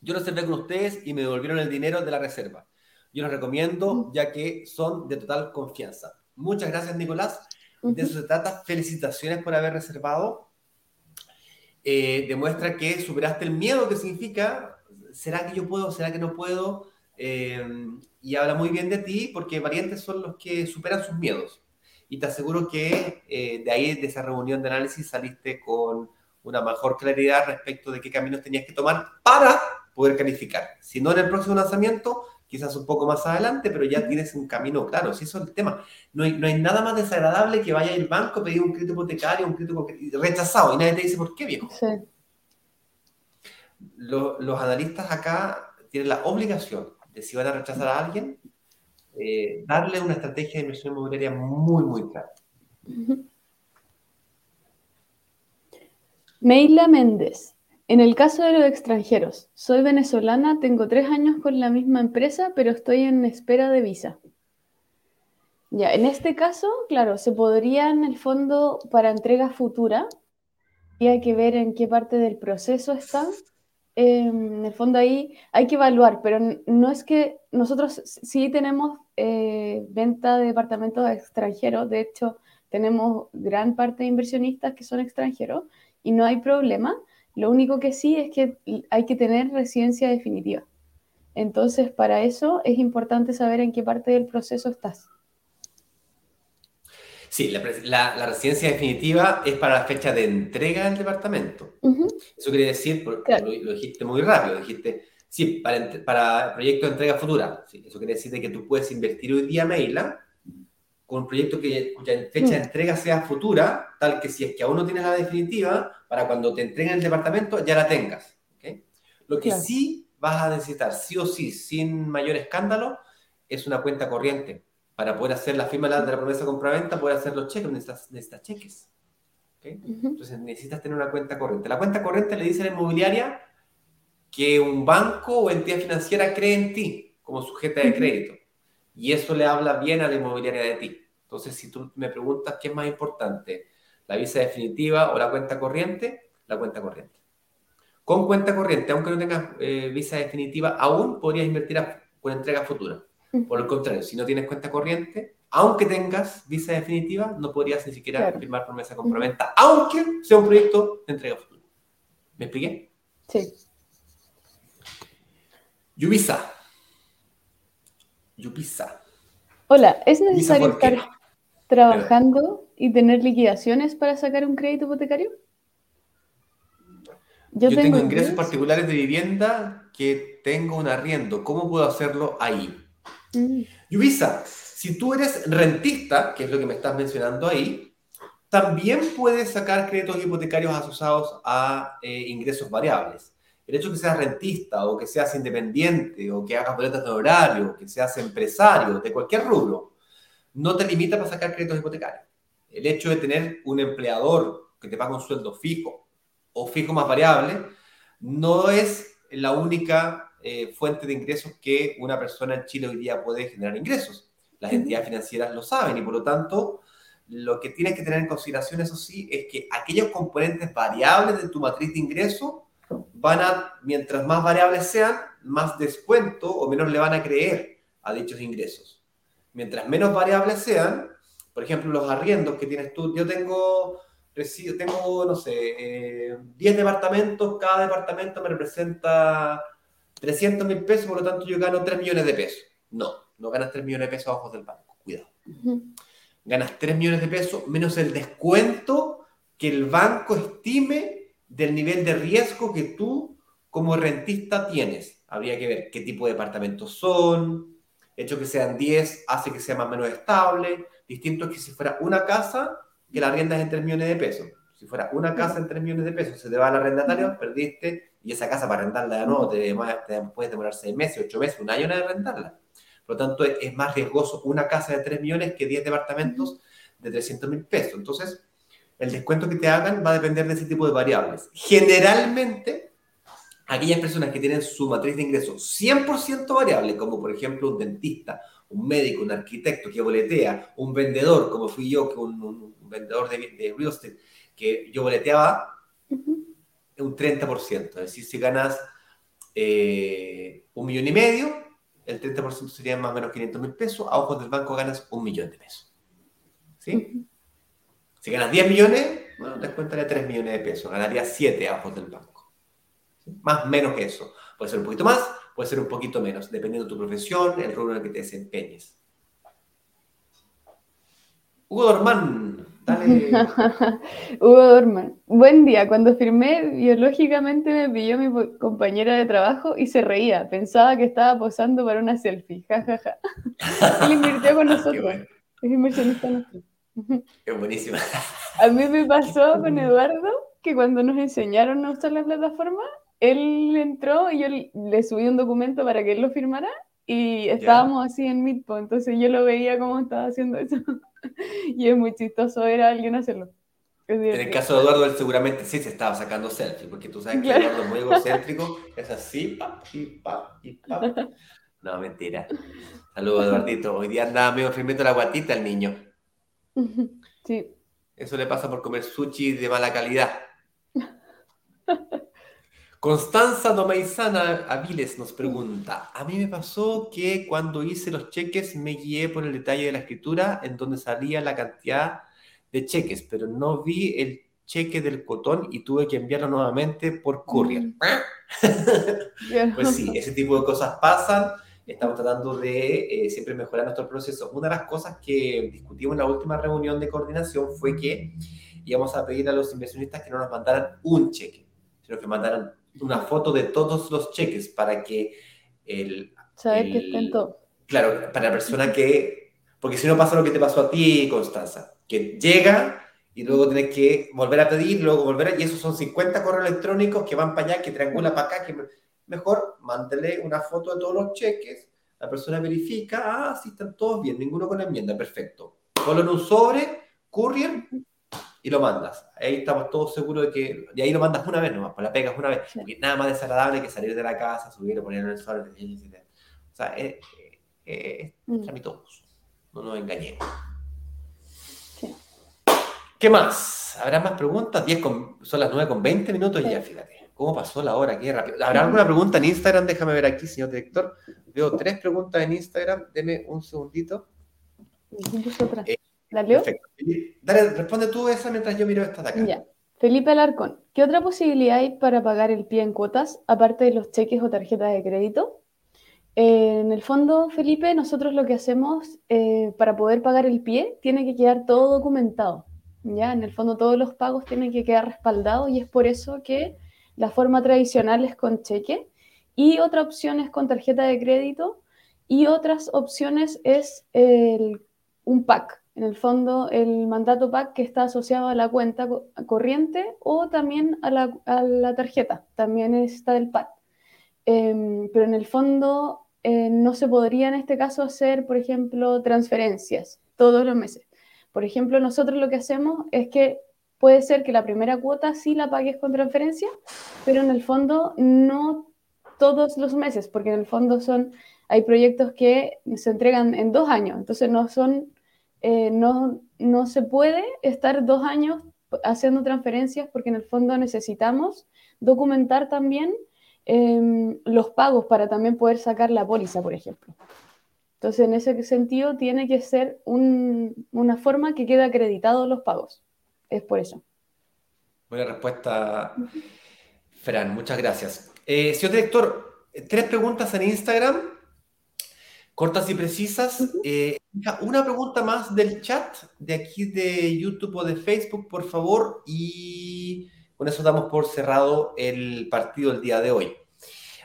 Yo reservé con ustedes y me devolvieron el dinero de la reserva. Yo los recomiendo ya que son de total confianza. Muchas gracias, Nicolás. De eso se trata. Felicitaciones por haber reservado. Eh, demuestra que superaste el miedo que significa, ¿será que yo puedo? ¿Será que no puedo? Eh, y habla muy bien de ti porque valientes son los que superan sus miedos. Y te aseguro que eh, de ahí, de esa reunión de análisis, saliste con una mejor claridad respecto de qué caminos tenías que tomar para poder calificar. Si no en el próximo lanzamiento, quizás un poco más adelante, pero ya tienes un camino claro. Si eso es el tema. No hay, no hay nada más desagradable que vaya al banco, pedir un crédito hipotecario, un crédito rechazado y nadie te dice por qué, viejo. Sí. Los, analistas acá tienen la obligación de si van a rechazar a alguien, eh, darle una estrategia de inversión inmobiliaria muy, muy clara. Meila Méndez. En el caso de los extranjeros, soy venezolana, tengo tres años con la misma empresa, pero estoy en espera de visa. Ya, en este caso, claro, se podría en el fondo para entrega futura, y hay que ver en qué parte del proceso está. Em, en el fondo ahí hay que evaluar, pero no es que nosotros sí tenemos eh, venta de departamentos extranjeros, de hecho tenemos gran parte de inversionistas que son extranjeros, y no hay problema. Lo único que sí es que hay que tener residencia definitiva. Entonces, para eso es importante saber en qué parte del proceso estás. Sí, la, residencia definitiva es para la fecha de entrega del departamento. Eso quiere decir, lo, dijiste muy rápido, dijiste, sí, para, para proyecto de entrega futura. eso quiere decir que tú puedes invertir hoy día Maila con un proyecto que, cuya fecha de mm. entrega sea futura, tal que si es que aún no tienes la definitiva, para cuando te entreguen el departamento ya la tengas. Lo que sí vas a necesitar, sí o sí, sin mayor escándalo, es una cuenta corriente. Para poder hacer la firma de la promesa de compraventa, poder hacer los cheques, necesitas, necesitas cheques. Entonces necesitas tener una cuenta corriente. La cuenta corriente le dice a la inmobiliaria que un banco o entidad financiera cree en ti como sujeta de crédito. Y eso le habla bien a la inmobiliaria de ti. Entonces, si tú me preguntas qué es más importante, la visa definitiva o la cuenta corriente, la cuenta corriente. Con cuenta corriente, aunque no tengas eh, visa definitiva, aún podrías invertir con entrega futura. Por el contrario, si no tienes cuenta corriente, aunque tengas visa definitiva, no podrías ni siquiera firmar promesa compraventa, aunque sea un proyecto de entrega futura. ¿Me expliqué? Sí. Yubisa. Yubisa. Hola, ¿es necesario estar trabajando y tener liquidaciones para sacar un crédito hipotecario? Yo, tengo, ingresos particulares de vivienda que tengo un arriendo. ¿Cómo puedo hacerlo ahí? Mm. Yubisa, si tú eres rentista, que es lo que me estás mencionando ahí, también puedes sacar créditos hipotecarios asociados a eh, ingresos variables. El hecho de que seas rentista o que seas independiente o que hagas boletas de horario, que seas empresario de cualquier rubro, no te limita para sacar créditos hipotecarios. El hecho de tener un empleador que te paga un sueldo fijo o fijo más variable no es la única eh, fuente de ingresos que una persona en Chile hoy día puede generar ingresos. Las entidades financieras lo saben y por lo tanto lo que tienes que tener en consideración, eso sí, es que aquellos componentes variables de tu matriz de ingreso van a, mientras más variables sean, más descuento o menos le van a creer a dichos ingresos mientras menos variables sean, por ejemplo, los arriendos que tienes tú, yo tengo, tengo no sé, 10 eh, departamentos, cada departamento me representa 300 mil pesos, por lo tanto yo gano 3 millones de pesos. No, no ganas 3 millones de pesos a ojos del banco, cuidado. Ganas 3 millones de pesos menos el descuento que el banco estime del nivel de riesgo que tú como rentista tienes. Habría que ver qué tipo de departamentos son, hecho que sean 10 hace que sea más o menos estable. Distinto es que si fuera una casa, que la renta es en 3 millones de pesos. Si fuera una casa en 3 millones de pesos, se te va al arrendatario, perdiste, y esa casa para rentarla de nuevo te, te puedes demorar 6 meses, 8 meses, un año de rentarla. Por lo tanto, es más riesgoso una casa de 3 millones que 10 departamentos de 300 mil pesos. Entonces, el descuento que te hagan va a depender de ese tipo de variables. Generalmente, aquellas personas que tienen su matriz de ingresos 100% variable, como por ejemplo un dentista, un médico, un arquitecto que boletea, un vendedor, como fui yo, que un, vendedor de, de, real estate, que yo boleteaba un 30%. Es decir, si ganas eh, un millón y medio, el 30% sería más o menos 500 mil pesos, a ojos del banco ganas un millón de pesos. ¿Sí? Si ganas 10 millones, bueno, descuéntale 3 millones de pesos, ganaría 7 a ojos del banco. Más o menos que eso. Puede ser un poquito más, puede ser un poquito menos, dependiendo de tu profesión, el rubro en el que te desempeñes. Hugo Dormán, dale. Hugo Dorman, buen día. Cuando firmé, biológicamente me pilló mi compañera de trabajo y se reía. Pensaba que estaba posando para una selfie. Ja, ja, ja. Él invirtió con nosotros. Es inversionista nuestro. Es buenísima. A mí me pasó con Eduardo que cuando nos enseñaron a usar la plataforma, él entró y yo le subí un documento para que él lo firmara y estábamos así en Meetpo, entonces yo lo veía cómo estaba haciendo eso. y es muy chistoso ver a alguien hacerlo. En el caso de Eduardo, él seguramente sí se estaba sacando selfie, porque tú sabes que Eduardo es muy egocéntrico, es así, pa, y pa, y pa. No, mentira. Saludos, Eduardito. Hoy día andaba medio firmando la guatita el niño. Sí. Eso le pasa por comer sushi de mala calidad. Constanza Domaizana Aviles nos pregunta, a mí me pasó que cuando hice los cheques me guié por el detalle de la escritura en donde salía la cantidad de cheques, pero no vi el cheque del cotón y tuve que enviarlo nuevamente por courier. Mm. pues sí, ese tipo de cosas pasan estamos tratando de eh, siempre mejorar nuestro proceso. Una de las cosas que discutimos en la última reunión de coordinación fue que íbamos a pedir a los inversionistas que no nos mandaran un cheque, sino que mandaran una foto de todos los cheques para que el... Saber que estén todos. Claro, para la persona que... Porque si no pasa lo que te pasó a ti, Constanza, que llega y luego tienes que volver a pedir, luego volver a... Y esos son 50 correos electrónicos que van para allá, que triangula para acá, que mejor mándele una foto de todos los cheques, la persona verifica, ah, sí, están todos bien, ninguno con enmienda, perfecto. Ponlo en un sobre, courier, y lo mandas. Ahí estamos todos seguros de que, y ahí lo mandas una vez nomás, pues la pegas una vez, porque nada más desagradable que salir de la casa, subirlo, ponerlo en el sobre, o sea, es, es, mm. no nos engañemos. ¿Qué más? ¿Habrá más preguntas? 10 son las 9 con 20 minutos y ya, fíjate. ¿Cómo pasó la hora? Qué rápido. ¿Habrá alguna pregunta en Instagram? Déjame ver aquí, señor director. Veo tres preguntas en Instagram. Deme un segundito. Eh, Perfecto. Dale, responde tú esa mientras yo miro esta de acá. Ya. Felipe Alarcón, ¿qué otra posibilidad hay para pagar el pie en cuotas, aparte de los cheques o tarjetas de crédito? Eh, en el fondo, Felipe, nosotros lo que hacemos eh, para poder pagar el pie tiene que quedar todo documentado. ¿ya? En el fondo, todos los pagos tienen que quedar respaldados y es por eso que la forma tradicional es con cheque y otra opción es con tarjeta de crédito y otras opciones es un PAC. En el fondo, el mandato PAC que está asociado a la cuenta corriente o también a la, tarjeta. También está el PAC. Em, pero en el fondo eh, no se podría en este caso hacer, por ejemplo, transferencias todos los meses. Por ejemplo, nosotros lo que hacemos es que puede ser que la primera cuota sí la pagues con transferencia, pero en el fondo no todos los meses, porque en el fondo son, hay proyectos que se entregan en dos años, entonces no son, eh, no, no se puede estar dos años haciendo transferencias porque en el fondo necesitamos documentar también em, los pagos para también poder sacar la póliza, por ejemplo. Entonces, en ese sentido, tiene que ser una forma que quede acreditados los pagos es por eso. Buena respuesta, Fran, muchas gracias. Eh, señor director, tres preguntas en Instagram, cortas y precisas. Eh, una pregunta más del chat de aquí de YouTube o de Facebook, por favor, y con eso damos por cerrado el partido del día de hoy.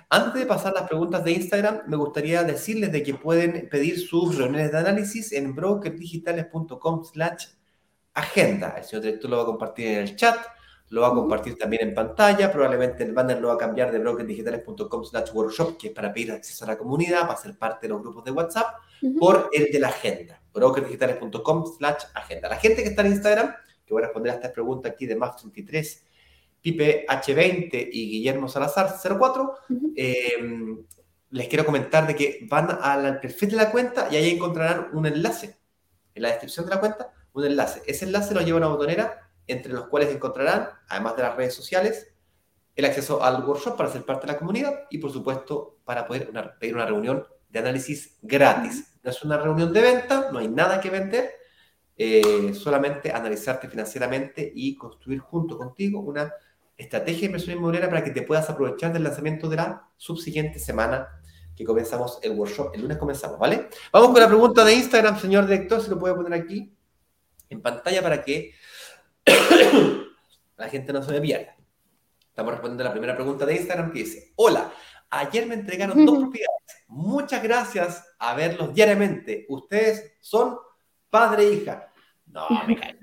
Antes de pasar las preguntas de Instagram, me gustaría decirles de que pueden pedir sus reuniones de análisis en brokerdigitales.com slash agenda. El señor director lo va a compartir en el chat, lo va a compartir también en pantalla, probablemente el banner lo va a cambiar de brokerdigitales.com slash workshop, que es para pedir acceso a la comunidad, para ser parte de los grupos de WhatsApp, por el de la agenda. brokerdigitales.com slash agenda. La gente que está en Instagram, que voy a responder a esta pregunta aquí de Max33, Pipe H20 y Guillermo Salazar 04, eh, les quiero comentar de que van al perfil de la cuenta y ahí encontrarán un enlace. En la descripción de la cuenta, un enlace. Ese enlace lo lleva a una botonera entre los cuales encontrarán, además de las redes sociales, el acceso al workshop para ser parte de la comunidad y, por supuesto, para poder pedir una reunión de análisis gratis. No es una reunión de venta, no hay nada que vender, eh, solamente analizarte financieramente y construir junto contigo una estrategia de inversión inmobiliaria para que te puedas aprovechar del lanzamiento de la subsiguiente semana que comenzamos el workshop. El lunes comenzamos, ¿vale? Vamos con la pregunta de Instagram, señor director, si lo puede poner aquí en pantalla para que la gente no se me pierda. Estamos respondiendo a la primera pregunta de Instagram que dice, hola, ayer me entregaron dos propiedades. Muchas gracias a verlos diariamente. Ustedes son padre e hija. No, me cae.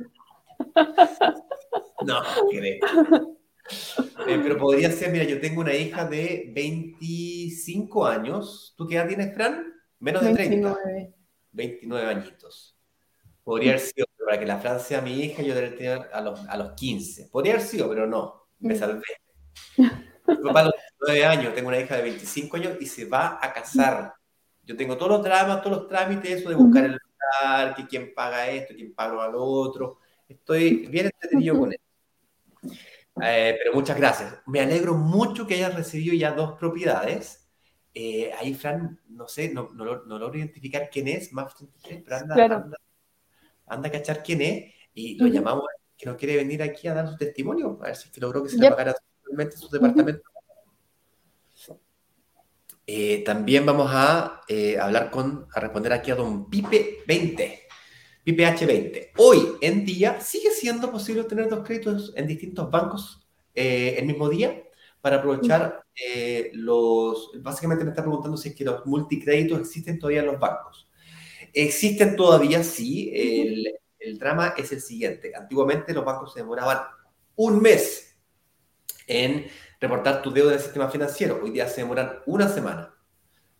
No, creo. Eh, pero podría ser, mira, yo tengo una hija de 25 años. ¿Tú qué edad tienes, Fran? Menos de 30. 29 añitos. Podría haber sido, para que la Fran sea mi hija, yo debería tener a los, a los 15. Podría haber sido, pero no. Me mm. salvé. Mi papá a los 29 años, tengo una hija de 25 años y se va a casar. Yo tengo todos los dramas, todos los trámites, eso de buscar el lugar, que quién paga esto, quién paga lo otro. Estoy bien entretenido con él. Eh, pero muchas gracias. Me alegro mucho que hayas recibido ya dos propiedades. Eh, ahí, Fran, no sé, no, no, no, logro identificar quién es, más pero anda, anda, a cachar quién es y lo llamamos que nos quiere venir aquí a dar su testimonio, a ver si es que logró que se le pagara totalmente su departamento. Eh, también vamos a hablar con, a responder aquí a don Pipe 20. PPH20. Hoy en día sigue siendo posible obtener dos créditos en distintos bancos eh, el mismo día para aprovechar eh, los... Básicamente me está preguntando si es que los multicréditos existen todavía en los bancos. Existen todavía, sí. El, el drama es el siguiente. Antiguamente los bancos se demoraban un mes en reportar tu deuda del sistema financiero. Hoy día se demoran una semana,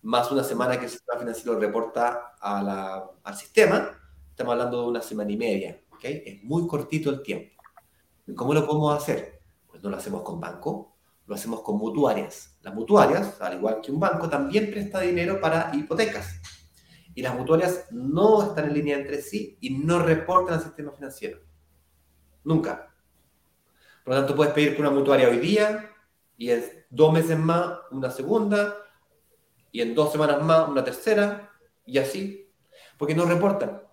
más una semana que el sistema financiero reporta a la, al sistema Estamos hablando de una semana y media, ¿ok? Es muy cortito el tiempo. ¿Cómo lo podemos hacer? Pues no lo hacemos con banco, lo hacemos con mutuarias. Las mutuarias, al igual que un banco, también presta dinero para hipotecas. Y las mutuarias no están en línea entre sí y no reportan al sistema financiero. Nunca. Por lo tanto, puedes pedir que una mutuaria hoy día y en dos meses más una segunda y en dos semanas más una tercera y así, porque no reportan.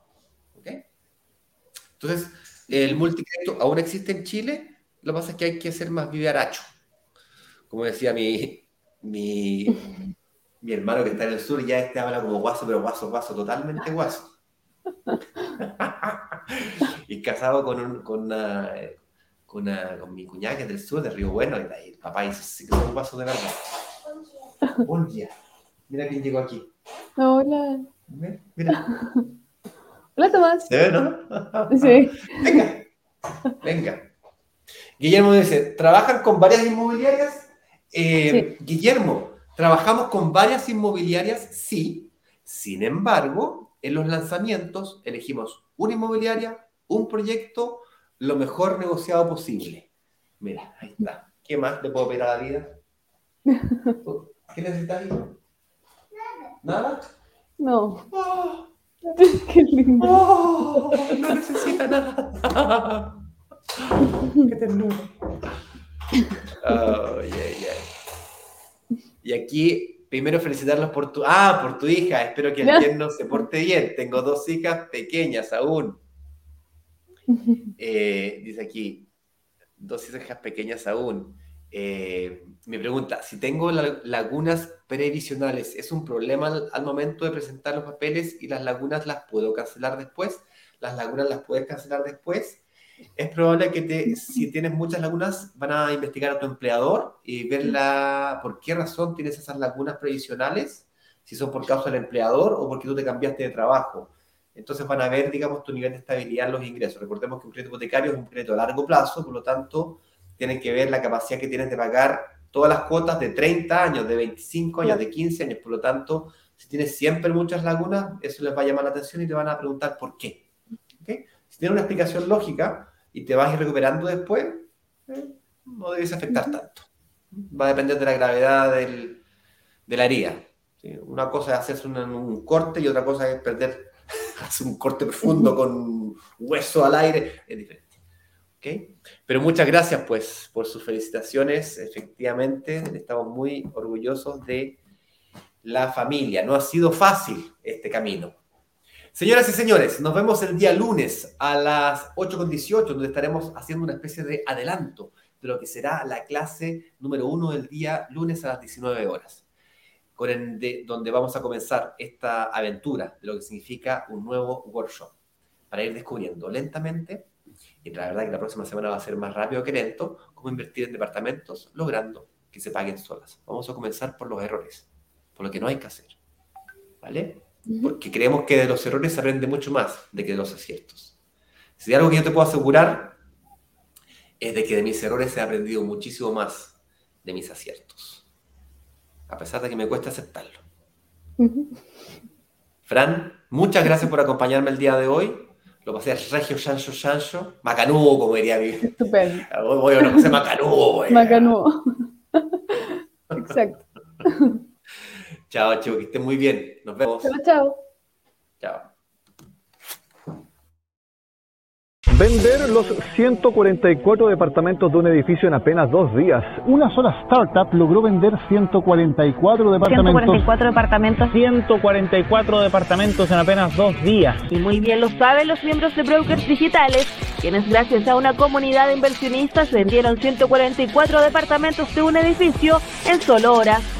Entonces, el multicrédito aún existe en Chile, lo que pasa es que hay que ser más vivaracho. Como decía mi, mi, mi hermano que está en el sur, ya este habla como guaso, pero guaso, guaso, totalmente guaso. y casado con, un, con, una, con, una, con, mi cuñada que es del sur, de Río Bueno, y el papá dice, sí que un guaso de verdad. Buen día. Mira quién llegó aquí. Hola. Mira. Hola, Tomás. ¿Se no? Sí. Venga, venga. Guillermo dice, ¿trabajan con varias inmobiliarias? Eh, Guillermo, ¿trabajamos con varias inmobiliarias? Sí. Sin embargo, en los lanzamientos elegimos una inmobiliaria, un proyecto, lo mejor negociado posible. Mira, ahí está. ¿Qué más le puedo pedir a la vida? ¿Qué necesitas? ¿Nada? ¿Nada? No. Oh. Qué lindo. Oh, no necesita nada. Qué ternura. Y aquí, primero felicitarlos por tu. Ah, por tu hija. Espero que el yerno se porte bien. Tengo dos hijas pequeñas aún. Eh, dice aquí, dos hijas pequeñas aún. Eh, me pregunta, si tengo lagunas previsionales, ¿es un problema al, momento de presentar los papeles y las lagunas las puedo cancelar después? ¿Las lagunas las puedes cancelar después? Es probable que te, si tienes muchas lagunas, van a investigar a tu empleador y ver la, por qué razón tienes esas lagunas previsionales, si son por causa del empleador o porque tú te cambiaste de trabajo. Entonces van a ver, digamos, tu nivel de estabilidad en los ingresos. Recordemos que un crédito hipotecario es un crédito a largo plazo, por lo tanto, tienen que ver la capacidad que tienes de pagar todas las cuotas de 30 años, de 25 años, de 15 años. Por lo tanto, Si tienes siempre muchas lagunas, eso les va a llamar la atención y te van a preguntar por qué. Si tiene una explicación lógica y te vas a ir recuperando después, eh, no debes afectar tanto. Va a depender de la gravedad del, de la herida. Una cosa es hacerse un, corte y otra cosa es perder, hacer un corte profundo con hueso al aire. Es diferente. Pero muchas gracias pues por sus felicitaciones. Efectivamente, estamos muy orgullosos de la familia. No ha sido fácil este camino. Señoras y señores, nos vemos el día lunes a las 8.18, donde estaremos haciendo una especie de adelanto de lo que será la clase número uno del día lunes a las 19 horas, donde vamos a comenzar esta aventura de lo que significa un nuevo workshop, para ir descubriendo lentamente, y la verdad que la próxima semana va a ser más rápido que lento, cómo invertir en departamentos, logrando que se paguen solas. Vamos a comenzar por los errores, por lo que no hay que hacer. ¿Vale? Porque creemos que de los errores se aprende mucho más de que de los aciertos. Si hay algo que yo te puedo asegurar, es de que de mis errores he aprendido muchísimo más de mis aciertos. A pesar de que me cuesta aceptarlo. Fran, muchas gracias por acompañarme el día de hoy. Lo pasé regio, chancho, chancho. Macanudo, como diría mi. Estupendo. Voy a lo pasé macanudo. Macanudo. Exacto. Chao, chicos, que estén muy bien. Nos vemos. Chao, chao. Chao. Vender los 144 departamentos de un edificio en apenas dos días. Una sola startup logró vender 144 departamentos. 144 departamentos. 144 departamentos en apenas dos días. Y muy bien lo saben los miembros de Brokers Digitales, quienes gracias a una comunidad de inversionistas vendieron 144 departamentos de un edificio en solo horas.